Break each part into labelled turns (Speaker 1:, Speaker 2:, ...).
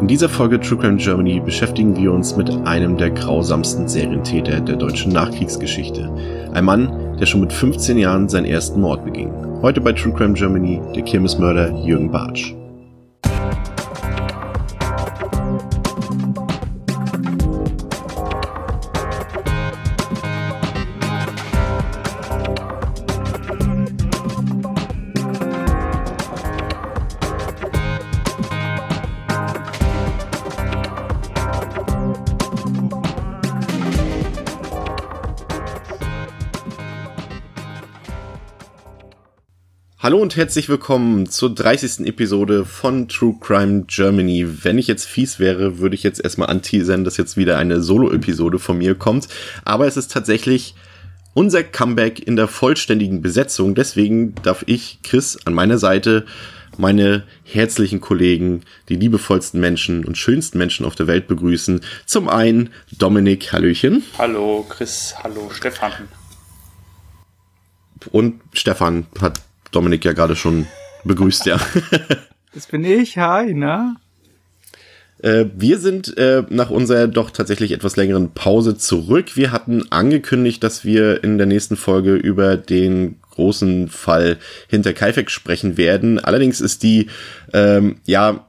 Speaker 1: In dieser Folge True Crime Germany beschäftigen wir uns mit einem der grausamsten Serientäter der deutschen Nachkriegsgeschichte. Ein Mann, der schon mit 15 Jahren seinen ersten Mord beging. Heute bei True Crime Germany der Kirmesmörder Jürgen Bartsch. Hallo und herzlich willkommen zur 30. Episode von True Crime Germany. Wenn ich jetzt fies wäre, würde ich jetzt erstmal anteasern, dass jetzt wieder eine Solo-Episode von mir kommt. Aber es ist tatsächlich unser Comeback in der vollständigen Besetzung. Deswegen darf ich, Chris, an meiner Seite meine herzlichen Kollegen, die liebevollsten Menschen und schönsten Menschen auf der Welt begrüßen. Zum einen Dominik, Hallöchen.
Speaker 2: Hallo Chris, hallo Stefan.
Speaker 1: Und Stefan hat Dominik ja gerade schon begrüßt, ja.
Speaker 3: Das bin ich, hi, na?
Speaker 1: Äh, wir sind äh, nach unserer doch tatsächlich etwas längeren Pause zurück. Wir hatten angekündigt, dass wir in der nächsten Folge über den großen Fall hinter Kaifek sprechen werden. Allerdings ist die, ähm, ja,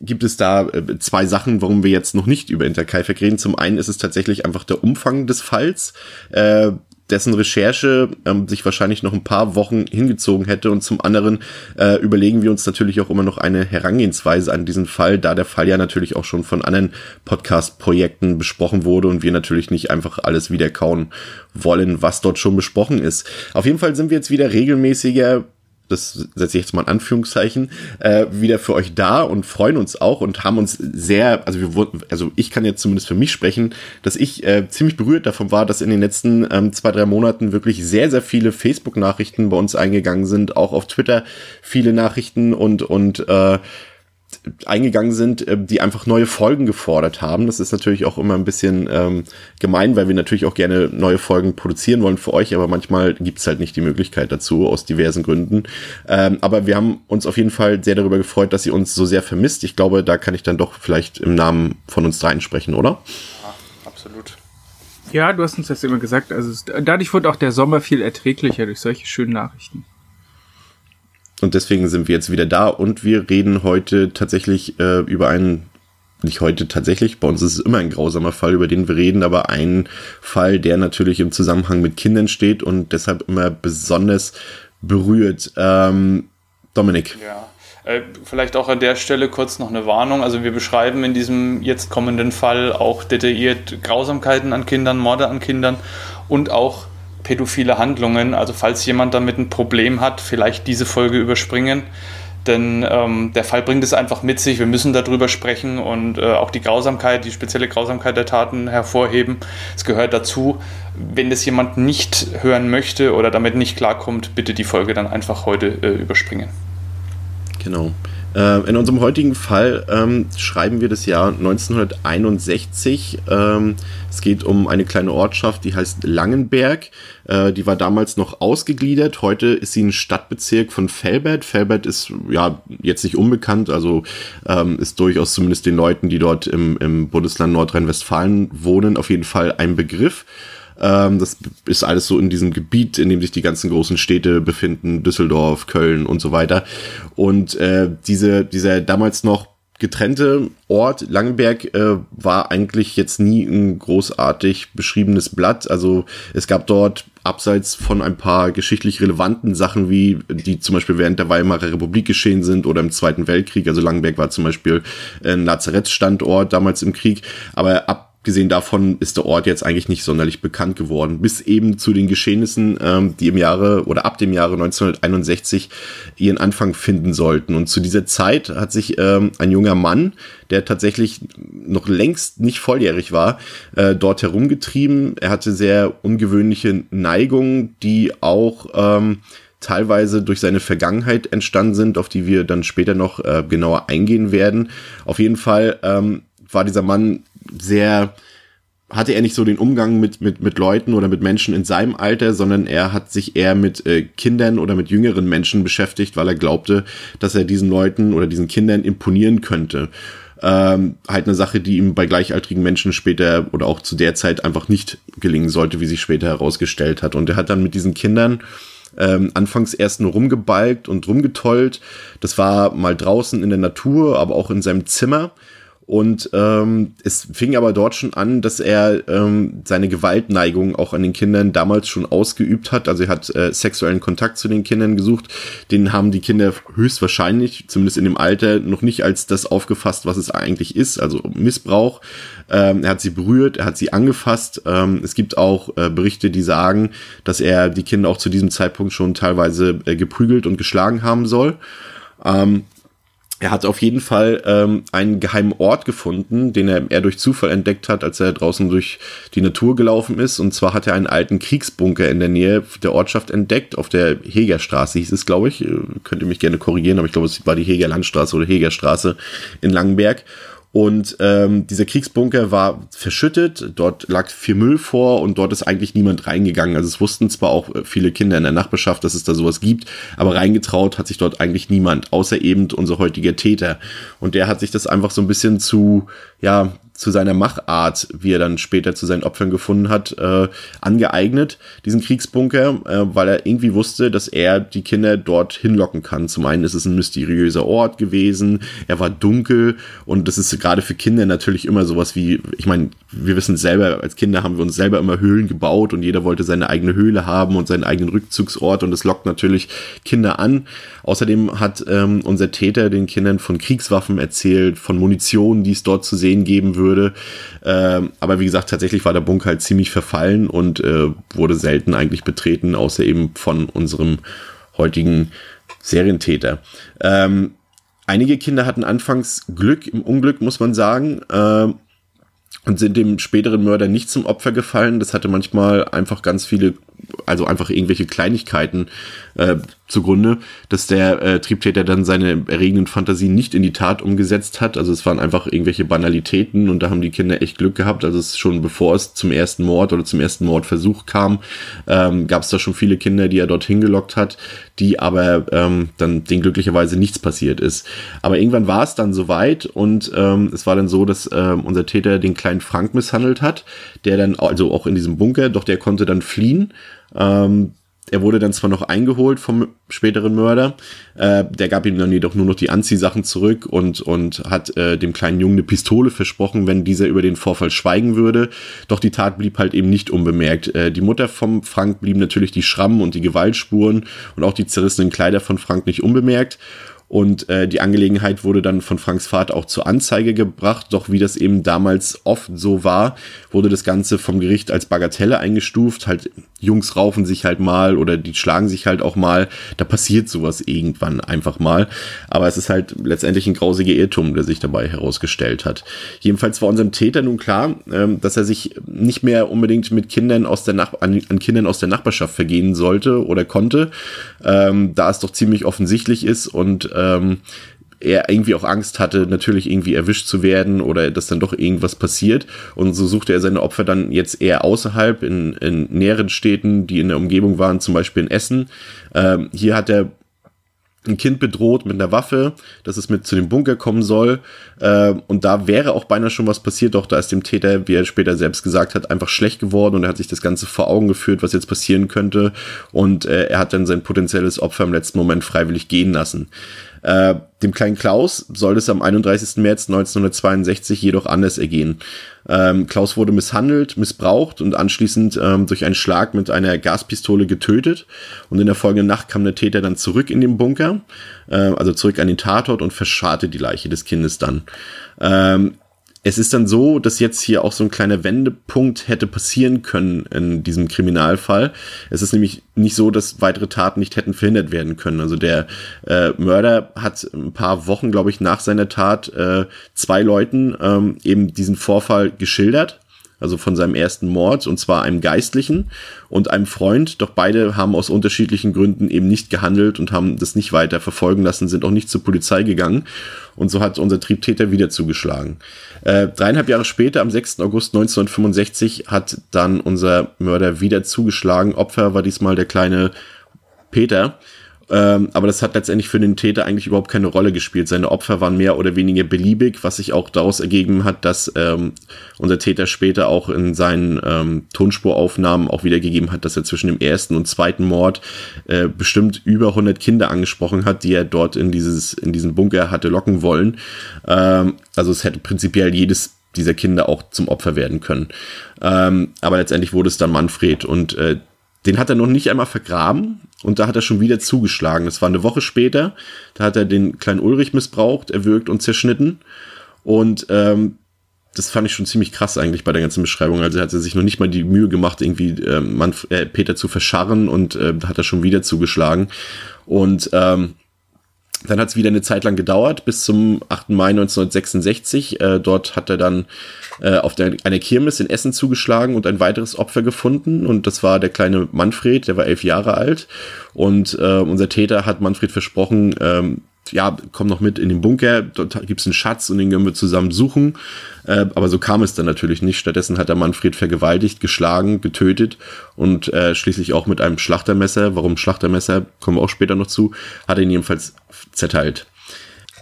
Speaker 1: gibt es da äh, zwei Sachen, warum wir jetzt noch nicht über Interkaifek reden. Zum einen ist es tatsächlich einfach der Umfang des Falls. Äh, dessen Recherche ähm, sich wahrscheinlich noch ein paar Wochen hingezogen hätte. Und zum anderen äh, überlegen wir uns natürlich auch immer noch eine Herangehensweise an diesen Fall, da der Fall ja natürlich auch schon von anderen Podcast-Projekten besprochen wurde und wir natürlich nicht einfach alles wiederkauen wollen, was dort schon besprochen ist. Auf jeden Fall sind wir jetzt wieder regelmäßiger das setze ich jetzt mal in Anführungszeichen, äh, wieder für euch da und freuen uns auch und haben uns sehr, also wir wurden, also ich kann jetzt zumindest für mich sprechen, dass ich äh, ziemlich berührt davon war, dass in den letzten ähm, zwei, drei Monaten wirklich sehr, sehr viele Facebook-Nachrichten bei uns eingegangen sind, auch auf Twitter viele Nachrichten und, und äh, eingegangen sind, äh, die einfach neue Folgen gefordert haben. Das ist natürlich auch immer ein bisschen ähm, gemein, weil wir natürlich auch gerne neue Folgen produzieren wollen für euch, aber manchmal gibt's halt nicht die Möglichkeit dazu aus diversen Gründen. Ähm, aber wir haben uns auf jeden Fall sehr darüber gefreut, dass ihr uns so sehr vermisst. Ich glaube, da kann ich dann doch vielleicht im Namen von uns dreien sprechen, oder?
Speaker 2: Ja, absolut.
Speaker 3: Ja, du hast uns das immer gesagt. Also dadurch wurde auch der Sommer viel erträglicher durch solche schönen Nachrichten.
Speaker 1: Und deswegen sind wir jetzt wieder da und wir reden heute tatsächlich äh, über einen, nicht heute tatsächlich, bei uns ist es immer ein grausamer Fall, über den wir reden, aber einen Fall, der natürlich im Zusammenhang mit Kindern steht und deshalb immer besonders berührt. Ähm, Dominik.
Speaker 2: Ja. Äh, vielleicht auch an der Stelle kurz noch eine Warnung. Also wir beschreiben in diesem jetzt kommenden Fall auch detailliert Grausamkeiten an Kindern, Morde an Kindern und auch pädophile Handlungen. Also falls jemand damit ein Problem hat, vielleicht diese Folge überspringen. Denn ähm, der Fall bringt es einfach mit sich. Wir müssen darüber sprechen und äh, auch die Grausamkeit, die spezielle Grausamkeit der Taten hervorheben. Es gehört dazu. Wenn das jemand nicht hören möchte oder damit nicht klarkommt, bitte die Folge dann einfach heute äh, überspringen.
Speaker 1: Genau. Äh, in unserem heutigen Fall ähm, schreiben wir das Jahr 1961. Ähm, es geht um eine kleine Ortschaft, die heißt Langenberg. Äh, die war damals noch ausgegliedert. Heute ist sie ein Stadtbezirk von Felbert. Felbert ist ja jetzt nicht unbekannt, also ähm, ist durchaus zumindest den Leuten, die dort im, im Bundesland Nordrhein-Westfalen wohnen, auf jeden Fall ein Begriff. Ähm, das ist alles so in diesem Gebiet, in dem sich die ganzen großen Städte befinden, Düsseldorf, Köln und so weiter. Und äh, diese, dieser damals noch getrennte Ort Langenberg äh, war eigentlich jetzt nie ein großartig beschriebenes Blatt. Also es gab dort abseits von ein paar geschichtlich relevanten Sachen, wie die zum Beispiel während der Weimarer Republik geschehen sind oder im Zweiten Weltkrieg. Also Langenberg war zum Beispiel ein Lazarettstandort damals im Krieg. Aber ab abgesehen davon ist der Ort jetzt eigentlich nicht sonderlich bekannt geworden, bis eben zu den Geschehnissen, ähm, die im Jahre oder ab dem Jahre 1961 ihren Anfang finden sollten. Und zu dieser Zeit hat sich ähm, ein junger Mann, der tatsächlich noch längst nicht volljährig war, äh, dort herumgetrieben. Er hatte sehr ungewöhnliche Neigungen, die auch ähm, teilweise durch seine Vergangenheit entstanden sind, auf die wir dann später noch äh, genauer eingehen werden. Auf jeden Fall ähm, war dieser Mann sehr, hatte er nicht so den Umgang mit, mit, mit Leuten oder mit Menschen in seinem Alter, sondern er hat sich eher mit äh, Kindern oder mit jüngeren Menschen beschäftigt, weil er glaubte, dass er diesen Leuten oder diesen Kindern imponieren könnte. Ähm, halt eine Sache, die ihm bei gleichaltrigen Menschen später oder auch zu der Zeit einfach nicht gelingen sollte, wie sich später herausgestellt hat. Und er hat dann mit diesen Kindern ähm, anfangs erst nur rumgebalgt und rumgetollt. Das war mal draußen in der Natur, aber auch in seinem Zimmer. Und ähm, es fing aber dort schon an, dass er ähm, seine Gewaltneigung auch an den Kindern damals schon ausgeübt hat. Also er hat äh, sexuellen Kontakt zu den Kindern gesucht. Den haben die Kinder höchstwahrscheinlich, zumindest in dem Alter, noch nicht als das aufgefasst, was es eigentlich ist, also Missbrauch. Ähm, er hat sie berührt, er hat sie angefasst. Ähm, es gibt auch äh, Berichte, die sagen, dass er die Kinder auch zu diesem Zeitpunkt schon teilweise äh, geprügelt und geschlagen haben soll. Ähm, er hat auf jeden Fall ähm, einen geheimen Ort gefunden, den er, er durch Zufall entdeckt hat, als er draußen durch die Natur gelaufen ist. Und zwar hat er einen alten Kriegsbunker in der Nähe der Ortschaft entdeckt, auf der Hegerstraße hieß es, glaube ich. Äh, könnt ihr mich gerne korrigieren, aber ich glaube, es war die Heger Landstraße oder Hegerstraße in Langenberg. Und ähm, dieser Kriegsbunker war verschüttet, dort lag viel Müll vor und dort ist eigentlich niemand reingegangen. Also es wussten zwar auch äh, viele Kinder in der Nachbarschaft, dass es da sowas gibt, aber reingetraut hat sich dort eigentlich niemand, außer eben unser heutiger Täter. Und der hat sich das einfach so ein bisschen zu, ja, zu seiner Machart, wie er dann später zu seinen Opfern gefunden hat, äh, angeeignet, diesen Kriegsbunker, äh, weil er irgendwie wusste, dass er die Kinder dort hinlocken kann. Zum einen ist es ein mysteriöser Ort gewesen, er war dunkel und das ist gerade für Kinder natürlich immer sowas wie, ich meine, wir wissen selber, als Kinder haben wir uns selber immer Höhlen gebaut und jeder wollte seine eigene Höhle haben und seinen eigenen Rückzugsort und das lockt natürlich Kinder an. Außerdem hat ähm, unser Täter den Kindern von Kriegswaffen erzählt, von Munition, die es dort zu sehen geben würde. Ähm, aber wie gesagt, tatsächlich war der Bunker halt ziemlich verfallen und äh, wurde selten eigentlich betreten, außer eben von unserem heutigen Serientäter. Ähm, einige Kinder hatten anfangs Glück im Unglück, muss man sagen. Äh, und sind dem späteren Mörder nicht zum Opfer gefallen. Das hatte manchmal einfach ganz viele, also einfach irgendwelche Kleinigkeiten äh, zugrunde, dass der äh, Triebtäter dann seine erregenden Fantasien nicht in die Tat umgesetzt hat. Also es waren einfach irgendwelche Banalitäten und da haben die Kinder echt Glück gehabt. Also es schon bevor es zum ersten Mord oder zum ersten Mordversuch kam, ähm, gab es da schon viele Kinder, die er dorthin gelockt hat, die aber ähm, dann denen glücklicherweise nichts passiert ist. Aber irgendwann war es dann soweit und ähm, es war dann so, dass ähm, unser Täter den kleinen Frank misshandelt hat, der dann also auch in diesem Bunker, doch der konnte dann fliehen. Ähm, er wurde dann zwar noch eingeholt vom späteren Mörder, äh, der gab ihm dann jedoch nur noch die Anziehsachen zurück und, und hat äh, dem kleinen Jungen eine Pistole versprochen, wenn dieser über den Vorfall schweigen würde. Doch die Tat blieb halt eben nicht unbemerkt. Äh, die Mutter vom Frank blieb natürlich die Schrammen und die Gewaltspuren und auch die zerrissenen Kleider von Frank nicht unbemerkt. Und äh, die Angelegenheit wurde dann von Franks Vater auch zur Anzeige gebracht. Doch wie das eben damals oft so war, wurde das Ganze vom Gericht als Bagatelle eingestuft. Halt, Jungs raufen sich halt mal oder die schlagen sich halt auch mal. Da passiert sowas irgendwann einfach mal. Aber es ist halt letztendlich ein grausiger Irrtum, der sich dabei herausgestellt hat. Jedenfalls war unserem Täter nun klar, ähm, dass er sich nicht mehr unbedingt mit Kindern aus der Nach an, an Kindern aus der Nachbarschaft vergehen sollte oder konnte, ähm, da es doch ziemlich offensichtlich ist und ähm, er irgendwie auch Angst hatte, natürlich irgendwie erwischt zu werden oder dass dann doch irgendwas passiert. Und so suchte er seine Opfer dann jetzt eher außerhalb in, in näheren Städten, die in der Umgebung waren, zum Beispiel in Essen. Ähm, hier hat er ein Kind bedroht mit einer Waffe, dass es mit zu dem Bunker kommen soll. Äh, und da wäre auch beinahe schon was passiert, doch da ist dem Täter, wie er später selbst gesagt hat, einfach schlecht geworden und er hat sich das Ganze vor Augen geführt, was jetzt passieren könnte. Und äh, er hat dann sein potenzielles Opfer im letzten Moment freiwillig gehen lassen. Äh, dem kleinen Klaus soll es am 31. März 1962 jedoch anders ergehen. Ähm, Klaus wurde misshandelt, missbraucht und anschließend ähm, durch einen Schlag mit einer Gaspistole getötet. Und in der folgenden Nacht kam der Täter dann zurück in den Bunker, äh, also zurück an den Tatort und verscharrte die Leiche des Kindes dann. Ähm, es ist dann so, dass jetzt hier auch so ein kleiner Wendepunkt hätte passieren können in diesem Kriminalfall. Es ist nämlich nicht so, dass weitere Taten nicht hätten verhindert werden können. Also der äh, Mörder hat ein paar Wochen, glaube ich, nach seiner Tat äh, zwei Leuten ähm, eben diesen Vorfall geschildert also von seinem ersten Mord, und zwar einem Geistlichen und einem Freund. Doch beide haben aus unterschiedlichen Gründen eben nicht gehandelt und haben das nicht weiter verfolgen lassen, sind auch nicht zur Polizei gegangen. Und so hat unser Triebtäter wieder zugeschlagen. Äh, dreieinhalb Jahre später, am 6. August 1965, hat dann unser Mörder wieder zugeschlagen. Opfer war diesmal der kleine Peter. Ähm, aber das hat letztendlich für den Täter eigentlich überhaupt keine Rolle gespielt. Seine Opfer waren mehr oder weniger beliebig, was sich auch daraus ergeben hat, dass ähm, unser Täter später auch in seinen ähm, Tonspuraufnahmen auch wiedergegeben hat, dass er zwischen dem ersten und zweiten Mord äh, bestimmt über 100 Kinder angesprochen hat, die er dort in dieses in diesen Bunker hatte locken wollen. Ähm, also es hätte prinzipiell jedes dieser Kinder auch zum Opfer werden können. Ähm, aber letztendlich wurde es dann Manfred und äh, den hat er noch nicht einmal vergraben und da hat er schon wieder zugeschlagen. Das war eine Woche später. Da hat er den kleinen Ulrich missbraucht, erwürgt und zerschnitten. Und ähm, das fand ich schon ziemlich krass eigentlich bei der ganzen Beschreibung. Also hat er sich noch nicht mal die Mühe gemacht, irgendwie äh, Manf äh, Peter zu verscharren und äh, hat er schon wieder zugeschlagen. Und ähm, dann hat es wieder eine Zeit lang gedauert, bis zum 8. Mai 1966. Äh, dort hat er dann äh, auf der, einer Kirmes in Essen zugeschlagen und ein weiteres Opfer gefunden. Und das war der kleine Manfred, der war elf Jahre alt. Und äh, unser Täter hat Manfred versprochen, ähm, ja, komm noch mit in den Bunker, dort gibt's einen Schatz und den können wir zusammen suchen. Äh, aber so kam es dann natürlich nicht. Stattdessen hat er Manfred vergewaltigt, geschlagen, getötet und äh, schließlich auch mit einem Schlachtermesser, warum Schlachtermesser, kommen wir auch später noch zu, hat er ihn jedenfalls zerteilt.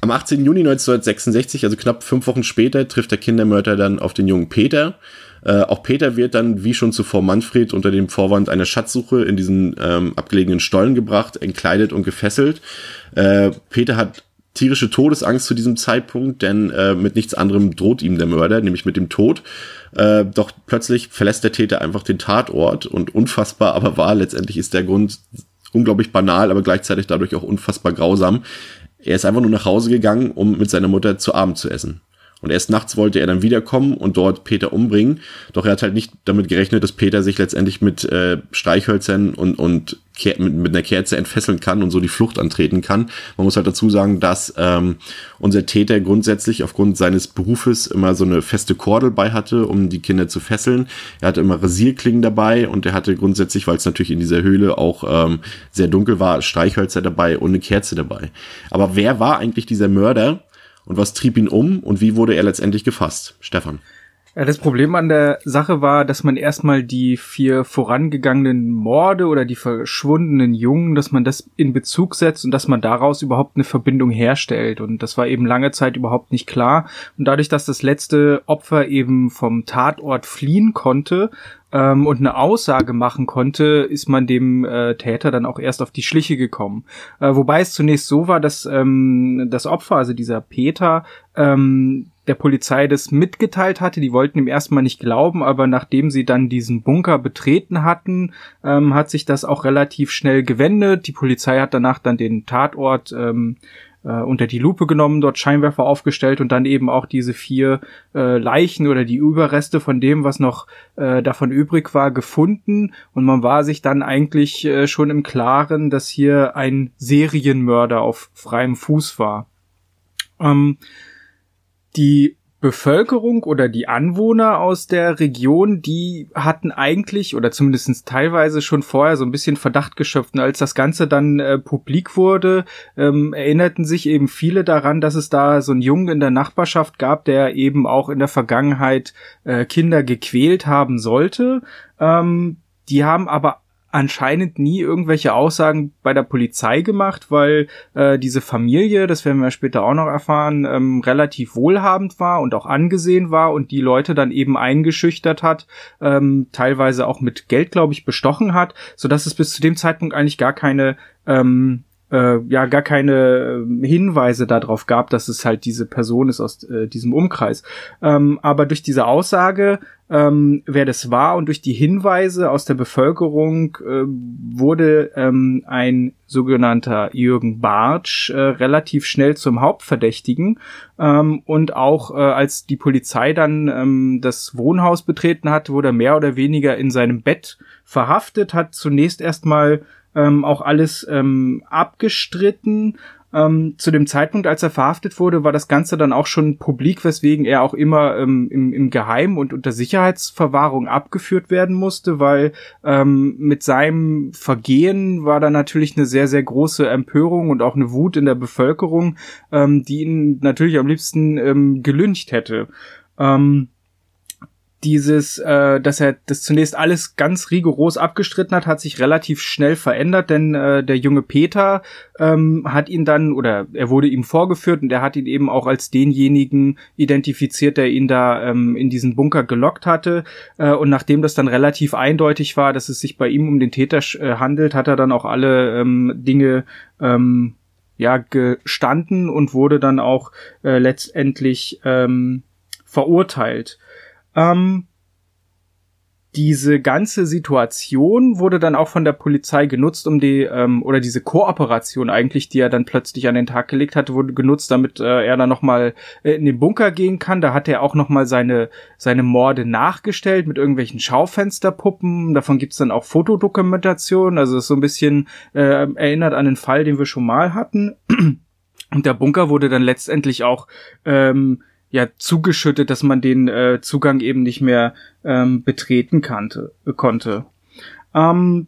Speaker 1: Am 18. Juni 1966, also knapp fünf Wochen später, trifft der Kindermörder dann auf den jungen Peter. Äh, auch Peter wird dann, wie schon zuvor Manfred, unter dem Vorwand einer Schatzsuche in diesen ähm, abgelegenen Stollen gebracht, entkleidet und gefesselt. Äh, Peter hat tierische Todesangst zu diesem Zeitpunkt, denn äh, mit nichts anderem droht ihm der Mörder, nämlich mit dem Tod. Äh, doch plötzlich verlässt der Täter einfach den Tatort und unfassbar aber wahr, letztendlich ist der Grund unglaublich banal, aber gleichzeitig dadurch auch unfassbar grausam. Er ist einfach nur nach Hause gegangen, um mit seiner Mutter zu Abend zu essen. Und erst nachts wollte er dann wiederkommen und dort Peter umbringen. Doch er hat halt nicht damit gerechnet, dass Peter sich letztendlich mit äh, Streichhölzern und, und mit, mit einer Kerze entfesseln kann und so die Flucht antreten kann. Man muss halt dazu sagen, dass ähm, unser Täter grundsätzlich aufgrund seines Berufes immer so eine feste Kordel bei hatte, um die Kinder zu fesseln. Er hatte immer Rasierklingen dabei und er hatte grundsätzlich, weil es natürlich in dieser Höhle auch ähm, sehr dunkel war, Streichhölzer dabei und eine Kerze dabei. Aber wer war eigentlich dieser Mörder? Und was trieb ihn um und wie wurde er letztendlich gefasst? Stefan.
Speaker 3: Ja, das Problem an der Sache war, dass man erstmal die vier vorangegangenen Morde oder die verschwundenen Jungen, dass man das in Bezug setzt und dass man daraus überhaupt eine Verbindung herstellt. Und das war eben lange Zeit überhaupt nicht klar. Und dadurch, dass das letzte Opfer eben vom Tatort fliehen konnte, ähm, und eine Aussage machen konnte, ist man dem äh, Täter dann auch erst auf die Schliche gekommen. Äh, wobei es zunächst so war, dass ähm, das Opfer, also dieser Peter, ähm, der Polizei das mitgeteilt hatte. Die wollten ihm erstmal nicht glauben, aber nachdem sie dann diesen Bunker betreten hatten, ähm, hat sich das auch relativ schnell gewendet. Die Polizei hat danach dann den Tatort ähm, äh, unter die Lupe genommen, dort Scheinwerfer aufgestellt und dann eben auch diese vier äh, Leichen oder die Überreste von dem, was noch äh, davon übrig war, gefunden. Und man war sich dann eigentlich äh, schon im Klaren, dass hier ein Serienmörder auf freiem Fuß war. Ähm, die Bevölkerung oder die Anwohner aus der Region, die hatten eigentlich oder zumindest teilweise schon vorher so ein bisschen Verdacht geschöpft. Und als das Ganze dann äh, publik wurde, ähm, erinnerten sich eben viele daran, dass es da so einen Jungen in der Nachbarschaft gab, der eben auch in der Vergangenheit äh, Kinder gequält haben sollte. Ähm, die haben aber anscheinend nie irgendwelche Aussagen bei der Polizei gemacht, weil äh, diese Familie, das werden wir später auch noch erfahren, ähm, relativ wohlhabend war und auch angesehen war und die Leute dann eben eingeschüchtert hat, ähm, teilweise auch mit Geld, glaube ich, bestochen hat, so dass es bis zu dem Zeitpunkt eigentlich gar keine ähm, äh, ja gar keine äh, Hinweise darauf gab, dass es halt diese Person ist aus äh, diesem Umkreis. Ähm, aber durch diese Aussage, ähm, wer das war und durch die Hinweise aus der Bevölkerung äh, wurde ähm, ein sogenannter Jürgen Bartsch äh, relativ schnell zum Hauptverdächtigen ähm, und auch äh, als die Polizei dann ähm, das Wohnhaus betreten hat, wurde er mehr oder weniger in seinem Bett verhaftet, hat zunächst erstmal ähm, auch alles ähm, abgestritten. Ähm, zu dem Zeitpunkt, als er verhaftet wurde, war das Ganze dann auch schon publik, weswegen er auch immer ähm, im, im Geheim und unter Sicherheitsverwahrung abgeführt werden musste, weil ähm, mit seinem Vergehen war da natürlich eine sehr, sehr große Empörung und auch eine Wut in der Bevölkerung, ähm, die ihn natürlich am liebsten ähm, gelüncht hätte. Ähm, dieses, äh, dass er das zunächst alles ganz rigoros abgestritten hat, hat sich relativ schnell verändert, denn äh, der junge Peter ähm, hat ihn dann, oder er wurde ihm vorgeführt und er hat ihn eben auch als denjenigen identifiziert, der ihn da ähm, in diesen Bunker gelockt hatte. Äh, und nachdem das dann relativ eindeutig war, dass es sich bei ihm um den Täter äh, handelt, hat er dann auch alle ähm, Dinge ähm, ja gestanden und wurde dann auch äh, letztendlich ähm, verurteilt. Ähm, diese ganze Situation wurde dann auch von der Polizei genutzt, um die, ähm, oder diese Kooperation eigentlich, die er dann plötzlich an den Tag gelegt hatte, wurde genutzt, damit äh, er dann nochmal äh, in den Bunker gehen kann. Da hat er auch nochmal seine, seine Morde nachgestellt mit irgendwelchen Schaufensterpuppen. Davon gibt's dann auch Fotodokumentation. Also ist so ein bisschen äh, erinnert an den Fall, den wir schon mal hatten. Und der Bunker wurde dann letztendlich auch ähm, ja zugeschüttet, dass man den äh, Zugang eben nicht mehr ähm, betreten kannte, konnte. Ähm,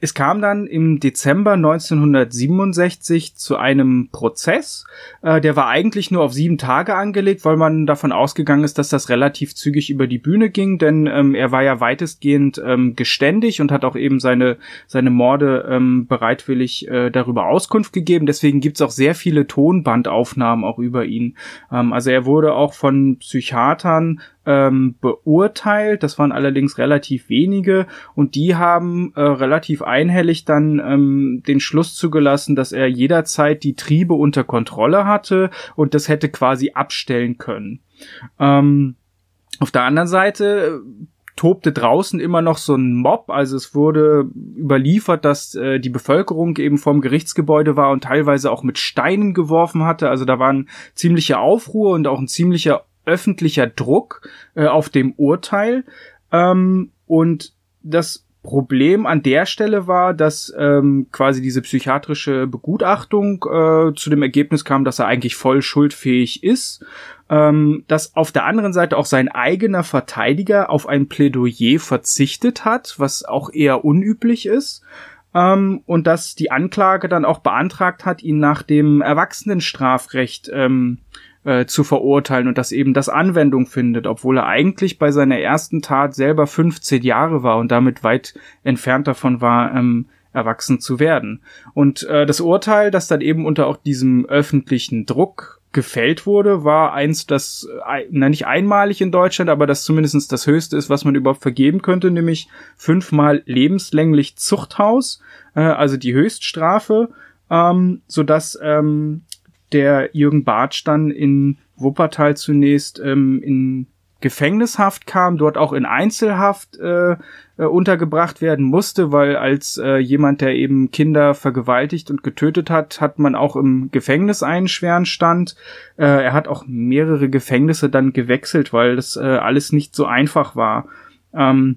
Speaker 3: es kam dann im Dezember 1967 zu einem Prozess. Äh, der war eigentlich nur auf sieben Tage angelegt, weil man davon ausgegangen ist, dass das relativ zügig über die Bühne ging, denn ähm, er war ja weitestgehend ähm, geständig und hat auch eben seine, seine Morde ähm, bereitwillig äh, darüber Auskunft gegeben. Deswegen gibt's auch sehr viele Tonbandaufnahmen auch über ihn. Ähm, also er wurde auch von Psychiatern ähm, beurteilt. Das waren allerdings relativ wenige und die haben äh, relativ einhellig dann ähm, den Schluss zugelassen, dass er jederzeit die Triebe unter Kontrolle hatte und das hätte quasi abstellen können. Ähm, auf der anderen Seite äh, tobte draußen immer noch so ein Mob. Also es wurde überliefert, dass äh, die Bevölkerung eben vorm Gerichtsgebäude war und teilweise auch mit Steinen geworfen hatte. Also da war ein ziemlicher Aufruhr und auch ein ziemlicher öffentlicher Druck äh, auf dem Urteil. Ähm, und das Problem an der Stelle war, dass ähm, quasi diese psychiatrische Begutachtung äh, zu dem Ergebnis kam, dass er eigentlich voll schuldfähig ist, ähm, dass auf der anderen Seite auch sein eigener Verteidiger auf ein Plädoyer verzichtet hat, was auch eher unüblich ist ähm, und dass die Anklage dann auch beantragt hat, ihn nach dem Erwachsenenstrafrecht ähm, äh, zu verurteilen und dass eben das Anwendung findet, obwohl er eigentlich bei seiner ersten Tat selber 15 Jahre war und damit weit entfernt davon war, ähm, erwachsen zu werden. Und äh, das Urteil, das dann eben unter auch diesem öffentlichen Druck gefällt wurde, war eins, das, äh, na nicht einmalig in Deutschland, aber das zumindest das höchste ist, was man überhaupt vergeben könnte, nämlich fünfmal lebenslänglich Zuchthaus, äh, also die Höchststrafe, ähm, so dass ähm, der Jürgen Bartsch dann in Wuppertal zunächst ähm, in Gefängnishaft kam, dort auch in Einzelhaft äh, äh, untergebracht werden musste, weil als äh, jemand, der eben Kinder vergewaltigt und getötet hat, hat man auch im Gefängnis einen schweren Stand. Äh, er hat auch mehrere Gefängnisse dann gewechselt, weil das äh, alles nicht so einfach war. Ähm,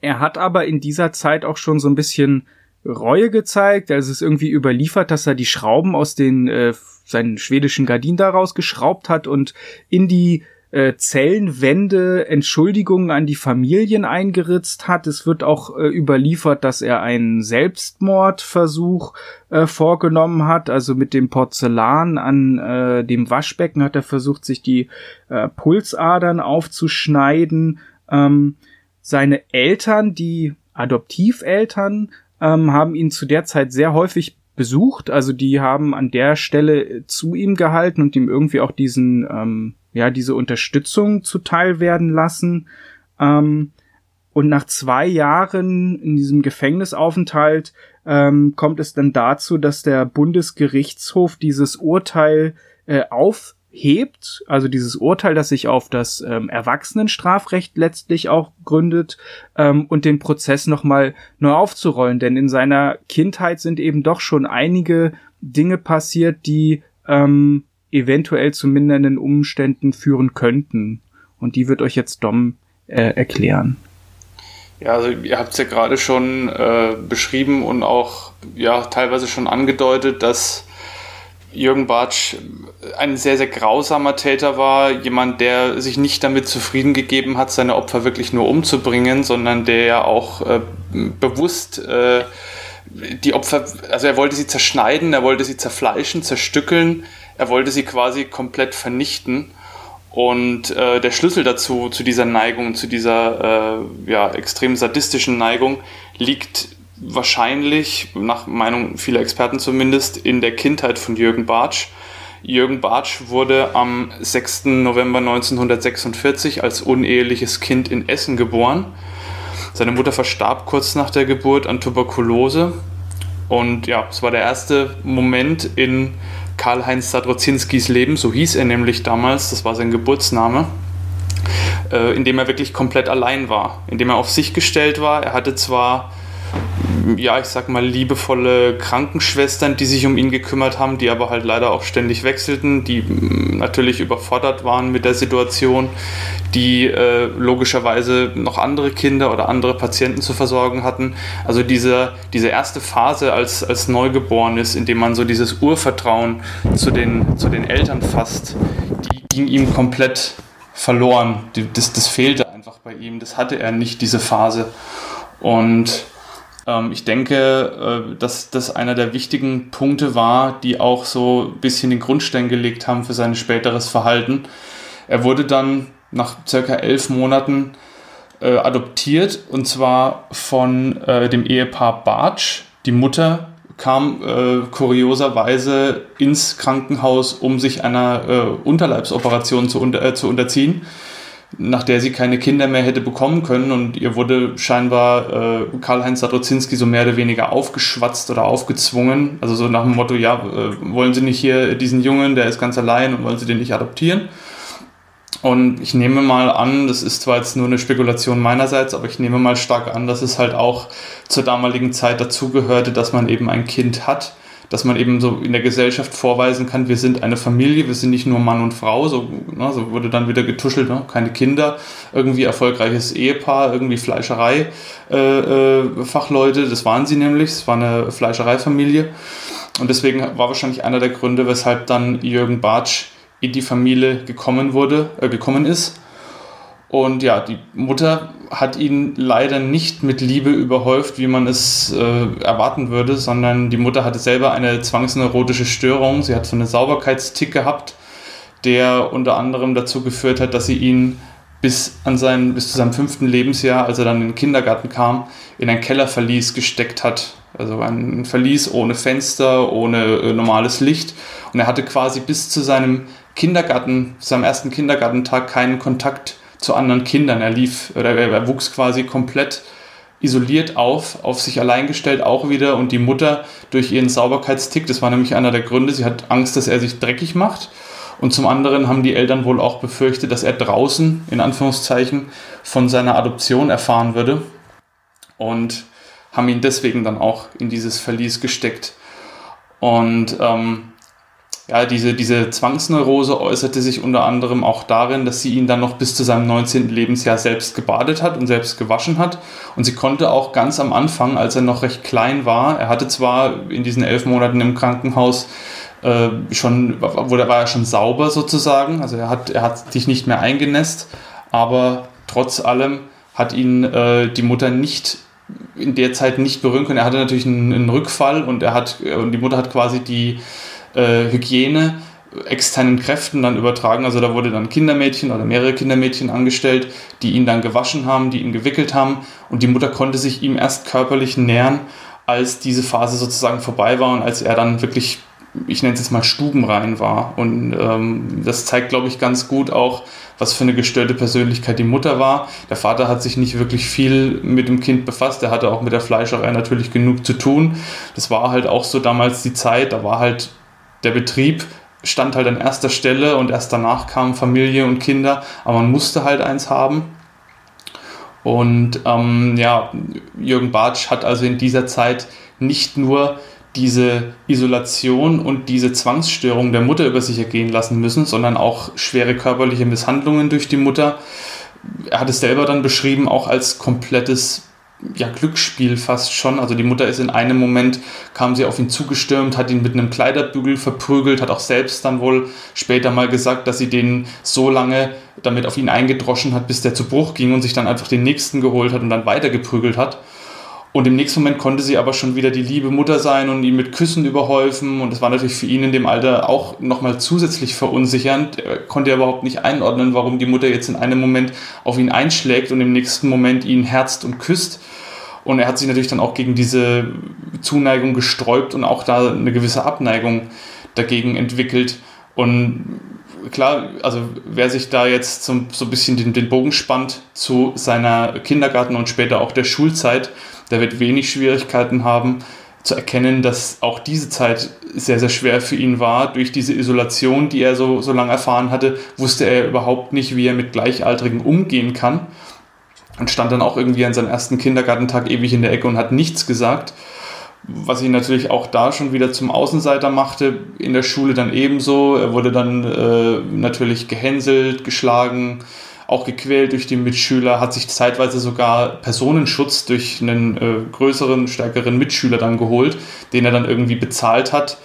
Speaker 3: er hat aber in dieser Zeit auch schon so ein bisschen Reue gezeigt. Also es ist irgendwie überliefert, dass er die Schrauben aus den äh, seinen schwedischen Gardinen daraus geschraubt hat und in die äh, Zellenwände Entschuldigungen an die Familien eingeritzt hat. Es wird auch äh, überliefert, dass er einen Selbstmordversuch äh, vorgenommen hat. Also mit dem Porzellan an äh, dem Waschbecken hat er versucht, sich die äh, Pulsadern aufzuschneiden. Ähm, seine Eltern, die Adoptiveltern, ähm, haben ihn zu der Zeit sehr häufig besucht. Also die haben an der Stelle zu ihm gehalten und ihm irgendwie auch diesen, ähm, ja, diese Unterstützung zuteil werden lassen. Ähm, und nach zwei Jahren in diesem Gefängnisaufenthalt ähm, kommt es dann dazu, dass der Bundesgerichtshof dieses Urteil äh, auf hebt, also dieses Urteil, das sich auf das ähm, Erwachsenenstrafrecht letztlich auch gründet, ähm, und den Prozess nochmal neu aufzurollen. Denn in seiner Kindheit sind eben doch schon einige Dinge passiert, die ähm, eventuell zu mindernden Umständen führen könnten. Und die wird euch jetzt Dom äh, erklären.
Speaker 2: Ja, also ihr habt es ja gerade schon äh, beschrieben und auch ja teilweise schon angedeutet, dass Jürgen Bartsch ein sehr, sehr grausamer Täter war, jemand, der sich nicht damit zufrieden gegeben hat, seine Opfer wirklich nur umzubringen, sondern der ja auch äh, bewusst äh, die Opfer, also er wollte sie zerschneiden, er wollte sie zerfleischen, zerstückeln, er wollte sie quasi komplett vernichten. Und äh, der Schlüssel dazu, zu dieser Neigung, zu dieser äh, ja, extrem sadistischen Neigung, liegt wahrscheinlich, nach Meinung vieler Experten zumindest, in der Kindheit von Jürgen Bartsch. Jürgen Bartsch wurde am 6. November 1946 als uneheliches Kind in Essen geboren. Seine Mutter verstarb kurz nach der Geburt an Tuberkulose. Und ja, es war der erste Moment in Karl-Heinz Sadrozinskis Leben, so hieß er nämlich damals, das war sein Geburtsname, äh, in dem er wirklich komplett allein war, in dem er auf sich gestellt war. Er hatte zwar ja, ich sag mal, liebevolle Krankenschwestern, die sich um ihn gekümmert haben, die aber halt leider auch ständig wechselten, die mm, natürlich überfordert waren mit der Situation, die äh, logischerweise noch andere Kinder oder andere Patienten zu versorgen hatten. Also diese, diese erste Phase als, als Neugeborenes, in dem man so dieses Urvertrauen zu den, zu den Eltern fasst, die ging ihm komplett verloren. Das, das fehlte einfach bei ihm, das hatte er nicht, diese Phase. Und ähm, ich denke, äh, dass das einer der wichtigen Punkte war, die auch so ein bisschen den Grundstein gelegt haben für sein späteres Verhalten. Er wurde dann nach circa elf Monaten äh, adoptiert und zwar von äh, dem Ehepaar Bartsch. Die Mutter kam äh, kurioserweise ins Krankenhaus, um sich einer äh, Unterleibsoperation zu, unter, äh, zu unterziehen nach der sie keine Kinder mehr hätte bekommen können und ihr wurde scheinbar äh, Karl-Heinz Sadrozinski so mehr oder weniger aufgeschwatzt oder aufgezwungen. Also so nach dem Motto, ja, äh, wollen Sie nicht hier diesen Jungen, der ist ganz allein und wollen Sie den nicht adoptieren? Und ich nehme mal an, das ist zwar jetzt nur eine Spekulation meinerseits, aber ich nehme mal stark an, dass es halt auch zur damaligen Zeit dazugehörte, dass man eben ein Kind hat dass man eben so in der Gesellschaft vorweisen kann, wir sind eine Familie, wir sind nicht nur Mann und Frau, so, ne, so wurde dann wieder getuschelt, ne? keine Kinder, irgendwie erfolgreiches Ehepaar, irgendwie Fleischerei, äh, äh, Fachleute, das waren sie nämlich, es war eine Fleischereifamilie und deswegen war wahrscheinlich einer der Gründe, weshalb dann Jürgen Bartsch in die Familie gekommen wurde, äh, gekommen ist und ja, die Mutter hat ihn leider nicht mit Liebe überhäuft, wie man es äh, erwarten würde, sondern die Mutter hatte selber eine zwangsneurotische Störung. Sie hat so einen Sauberkeitstick gehabt, der unter anderem dazu geführt hat, dass sie ihn bis, an sein, bis zu seinem fünften Lebensjahr, als er dann in den Kindergarten kam, in ein Kellerverlies gesteckt hat. Also ein Verlies ohne Fenster, ohne äh, normales Licht. Und er hatte quasi bis zu seinem Kindergarten, seinem ersten Kindergartentag keinen Kontakt zu anderen Kindern. Er lief, oder er wuchs quasi komplett isoliert auf, auf sich allein gestellt auch wieder und die Mutter durch ihren Sauberkeitstick, das war nämlich einer der Gründe, sie hat Angst, dass er sich dreckig macht. Und zum anderen haben die Eltern wohl auch befürchtet, dass er draußen, in Anführungszeichen, von seiner Adoption erfahren würde. Und haben ihn deswegen dann auch in dieses Verlies gesteckt. Und ähm, ja, diese, diese Zwangsneurose äußerte sich unter anderem auch darin, dass sie ihn dann noch bis zu seinem 19. Lebensjahr selbst gebadet hat und selbst gewaschen hat. Und sie konnte auch ganz am Anfang, als er noch recht klein war, er hatte zwar in diesen elf Monaten im Krankenhaus äh, schon, wo war er schon sauber sozusagen, also er hat, er hat sich nicht mehr eingenässt, aber trotz allem hat ihn äh, die Mutter nicht in der Zeit nicht berühren können. Er hatte natürlich einen, einen Rückfall und er hat, und die Mutter hat quasi die äh, Hygiene externen Kräften dann übertragen. Also da wurde dann Kindermädchen oder mehrere Kindermädchen angestellt, die ihn dann gewaschen haben, die ihn gewickelt haben und die Mutter konnte sich ihm erst körperlich nähern, als diese Phase sozusagen vorbei war und als er dann wirklich, ich nenne es jetzt mal stubenrein war. Und ähm, das zeigt, glaube ich, ganz gut auch, was für eine gestörte Persönlichkeit die Mutter war. Der Vater hat sich nicht wirklich viel mit dem Kind befasst. Er hatte auch mit der Fleischerei natürlich genug zu tun. Das war halt auch so damals die Zeit. Da war halt der Betrieb stand halt an erster Stelle und erst danach kamen Familie und Kinder, aber man musste halt eins haben. Und ähm, ja, Jürgen Bartsch hat also in dieser Zeit nicht nur diese Isolation und diese Zwangsstörung der Mutter über sich ergehen lassen müssen, sondern auch schwere körperliche Misshandlungen durch die Mutter. Er hat es selber dann beschrieben, auch als komplettes ja, Glücksspiel fast schon. Also die Mutter ist in einem Moment, kam sie auf ihn zugestürmt, hat ihn mit einem Kleiderbügel verprügelt, hat auch selbst dann wohl später mal gesagt, dass sie den so lange damit auf ihn eingedroschen hat, bis der zu Bruch ging und sich dann einfach den nächsten geholt hat und dann weiter geprügelt hat. Und im nächsten Moment konnte sie aber schon wieder die liebe Mutter sein und ihn mit Küssen überhäufen. Und das war natürlich für ihn in dem Alter auch nochmal zusätzlich verunsichernd. Er konnte ja überhaupt nicht einordnen, warum die Mutter jetzt in einem Moment auf ihn einschlägt und im nächsten Moment ihn herzt und küsst. Und er hat sich natürlich dann auch gegen diese Zuneigung gesträubt und auch da eine gewisse Abneigung dagegen entwickelt. Und klar, also wer sich da jetzt so, so ein bisschen den, den Bogen spannt zu seiner Kindergarten und später auch der Schulzeit, der wird wenig Schwierigkeiten haben zu erkennen, dass auch diese Zeit sehr, sehr schwer für ihn war. Durch diese Isolation, die er so, so lange erfahren hatte, wusste er überhaupt nicht, wie er mit Gleichaltrigen umgehen kann. Und stand dann auch irgendwie an seinem ersten Kindergartentag ewig in der Ecke und hat nichts gesagt was ihn natürlich auch da schon wieder zum Außenseiter machte, in der Schule dann ebenso. Er wurde dann äh, natürlich gehänselt, geschlagen, auch gequält durch die Mitschüler, hat sich zeitweise sogar Personenschutz durch einen äh, größeren, stärkeren Mitschüler dann geholt, den er dann irgendwie bezahlt hat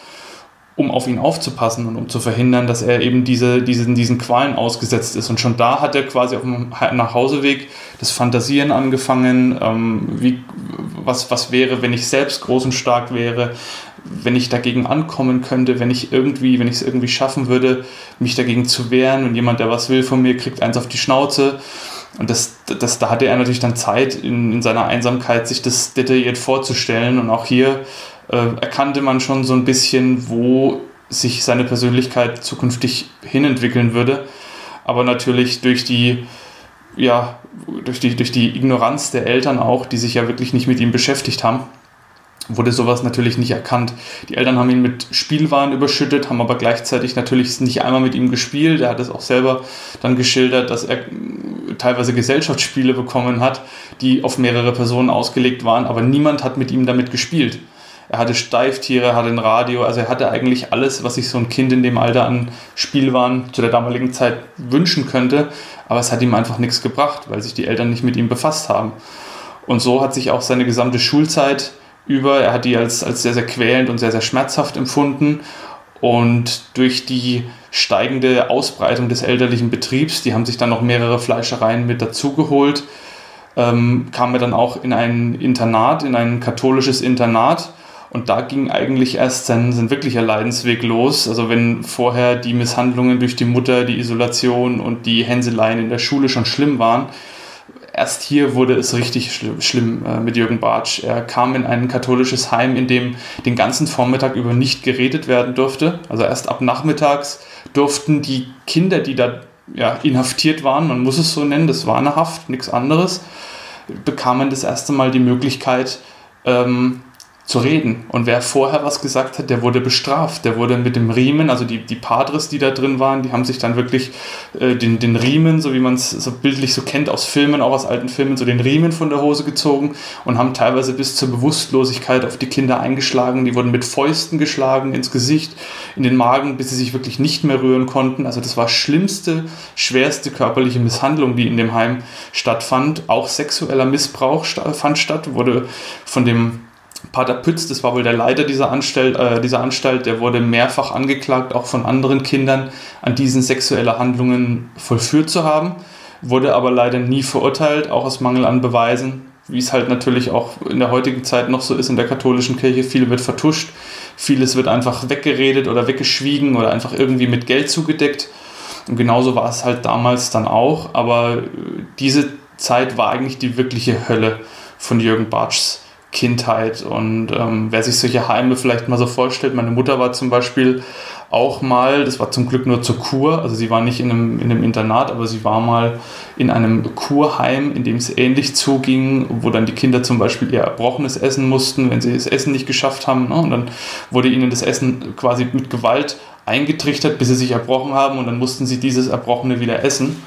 Speaker 2: um auf ihn aufzupassen und um zu verhindern, dass er eben diese, diesen, diesen Qualen ausgesetzt ist. Und schon da hat er quasi auf dem Nachhauseweg das Fantasieren angefangen, ähm, wie, was, was wäre, wenn ich selbst groß und stark wäre, wenn ich dagegen ankommen könnte, wenn ich irgendwie, wenn ich es irgendwie schaffen würde, mich dagegen zu wehren und jemand, der was will von mir, kriegt eins auf die Schnauze. Und das, das, da hatte er natürlich dann Zeit, in, in seiner Einsamkeit sich das detailliert vorzustellen. Und auch hier erkannte man schon so ein bisschen, wo sich seine Persönlichkeit zukünftig hinentwickeln würde. Aber natürlich durch die, ja, durch die, durch die Ignoranz der Eltern auch, die sich ja wirklich nicht mit ihm beschäftigt haben, wurde sowas natürlich nicht erkannt. Die Eltern haben ihn mit Spielwaren überschüttet, haben aber gleichzeitig natürlich nicht einmal mit ihm gespielt. Er hat es auch selber dann geschildert, dass er teilweise Gesellschaftsspiele bekommen hat, die auf mehrere Personen ausgelegt waren, aber niemand hat mit ihm damit gespielt. Er hatte Steiftiere, er hatte ein Radio, also er hatte eigentlich alles, was sich so ein Kind in dem Alter an Spielwaren zu der damaligen Zeit wünschen könnte, aber es hat ihm einfach nichts gebracht, weil sich die Eltern nicht mit ihm befasst haben. Und so hat sich auch seine gesamte Schulzeit über, er hat die als, als sehr, sehr quälend und sehr, sehr schmerzhaft empfunden. Und durch die steigende Ausbreitung des elterlichen Betriebs, die haben sich dann noch mehrere Fleischereien mit dazugeholt, ähm, kam er dann auch in ein Internat, in ein katholisches Internat und da ging eigentlich erst sein, sein wirklicher Leidensweg los. Also wenn vorher die Misshandlungen durch die Mutter, die Isolation und die Hänseleien in der Schule schon schlimm waren, erst hier wurde es richtig schlimm, schlimm äh, mit Jürgen Bartsch. Er kam in ein katholisches Heim, in dem den ganzen Vormittag über nicht geredet werden durfte. Also erst ab nachmittags durften die Kinder, die da ja, inhaftiert waren, man muss es so nennen, das war eine Haft, nichts anderes, bekamen das erste Mal die Möglichkeit, ähm, zu reden. Und wer vorher was gesagt hat, der wurde bestraft. Der wurde mit dem Riemen, also die, die Padres, die da drin waren, die haben sich dann wirklich äh, den, den Riemen, so wie man es so bildlich so kennt aus Filmen, auch aus alten Filmen, so den Riemen von der Hose gezogen und haben teilweise bis zur Bewusstlosigkeit auf die Kinder eingeschlagen. Die wurden mit Fäusten geschlagen ins Gesicht, in den Magen, bis sie sich wirklich nicht mehr rühren konnten. Also das war schlimmste, schwerste körperliche Misshandlung, die in dem Heim stattfand. Auch sexueller Missbrauch fand statt, wurde von dem Pater Pütz, das war wohl der Leiter dieser Anstalt, äh, dieser Anstalt, der wurde mehrfach angeklagt, auch von anderen Kindern, an diesen sexuelle Handlungen vollführt zu haben, wurde aber leider nie verurteilt, auch aus Mangel an Beweisen, wie es halt natürlich auch in der heutigen Zeit noch so ist in der katholischen Kirche. Viel wird vertuscht, vieles wird einfach weggeredet oder weggeschwiegen oder einfach irgendwie mit Geld zugedeckt. Und genauso war es halt damals dann auch, aber diese Zeit war eigentlich die wirkliche Hölle von Jürgen Bartschs Kindheit. Und ähm, wer sich solche Heime vielleicht mal so vorstellt, meine Mutter war zum Beispiel auch mal, das war zum Glück nur zur Kur, also sie war nicht in einem, in einem Internat, aber sie war mal in einem Kurheim, in dem es ähnlich zuging, wo dann die Kinder zum Beispiel ihr Erbrochenes essen mussten, wenn sie das Essen nicht geschafft haben. Ne? Und dann wurde ihnen das Essen quasi mit Gewalt eingetrichtert, bis sie sich erbrochen haben und dann mussten sie dieses Erbrochene wieder essen.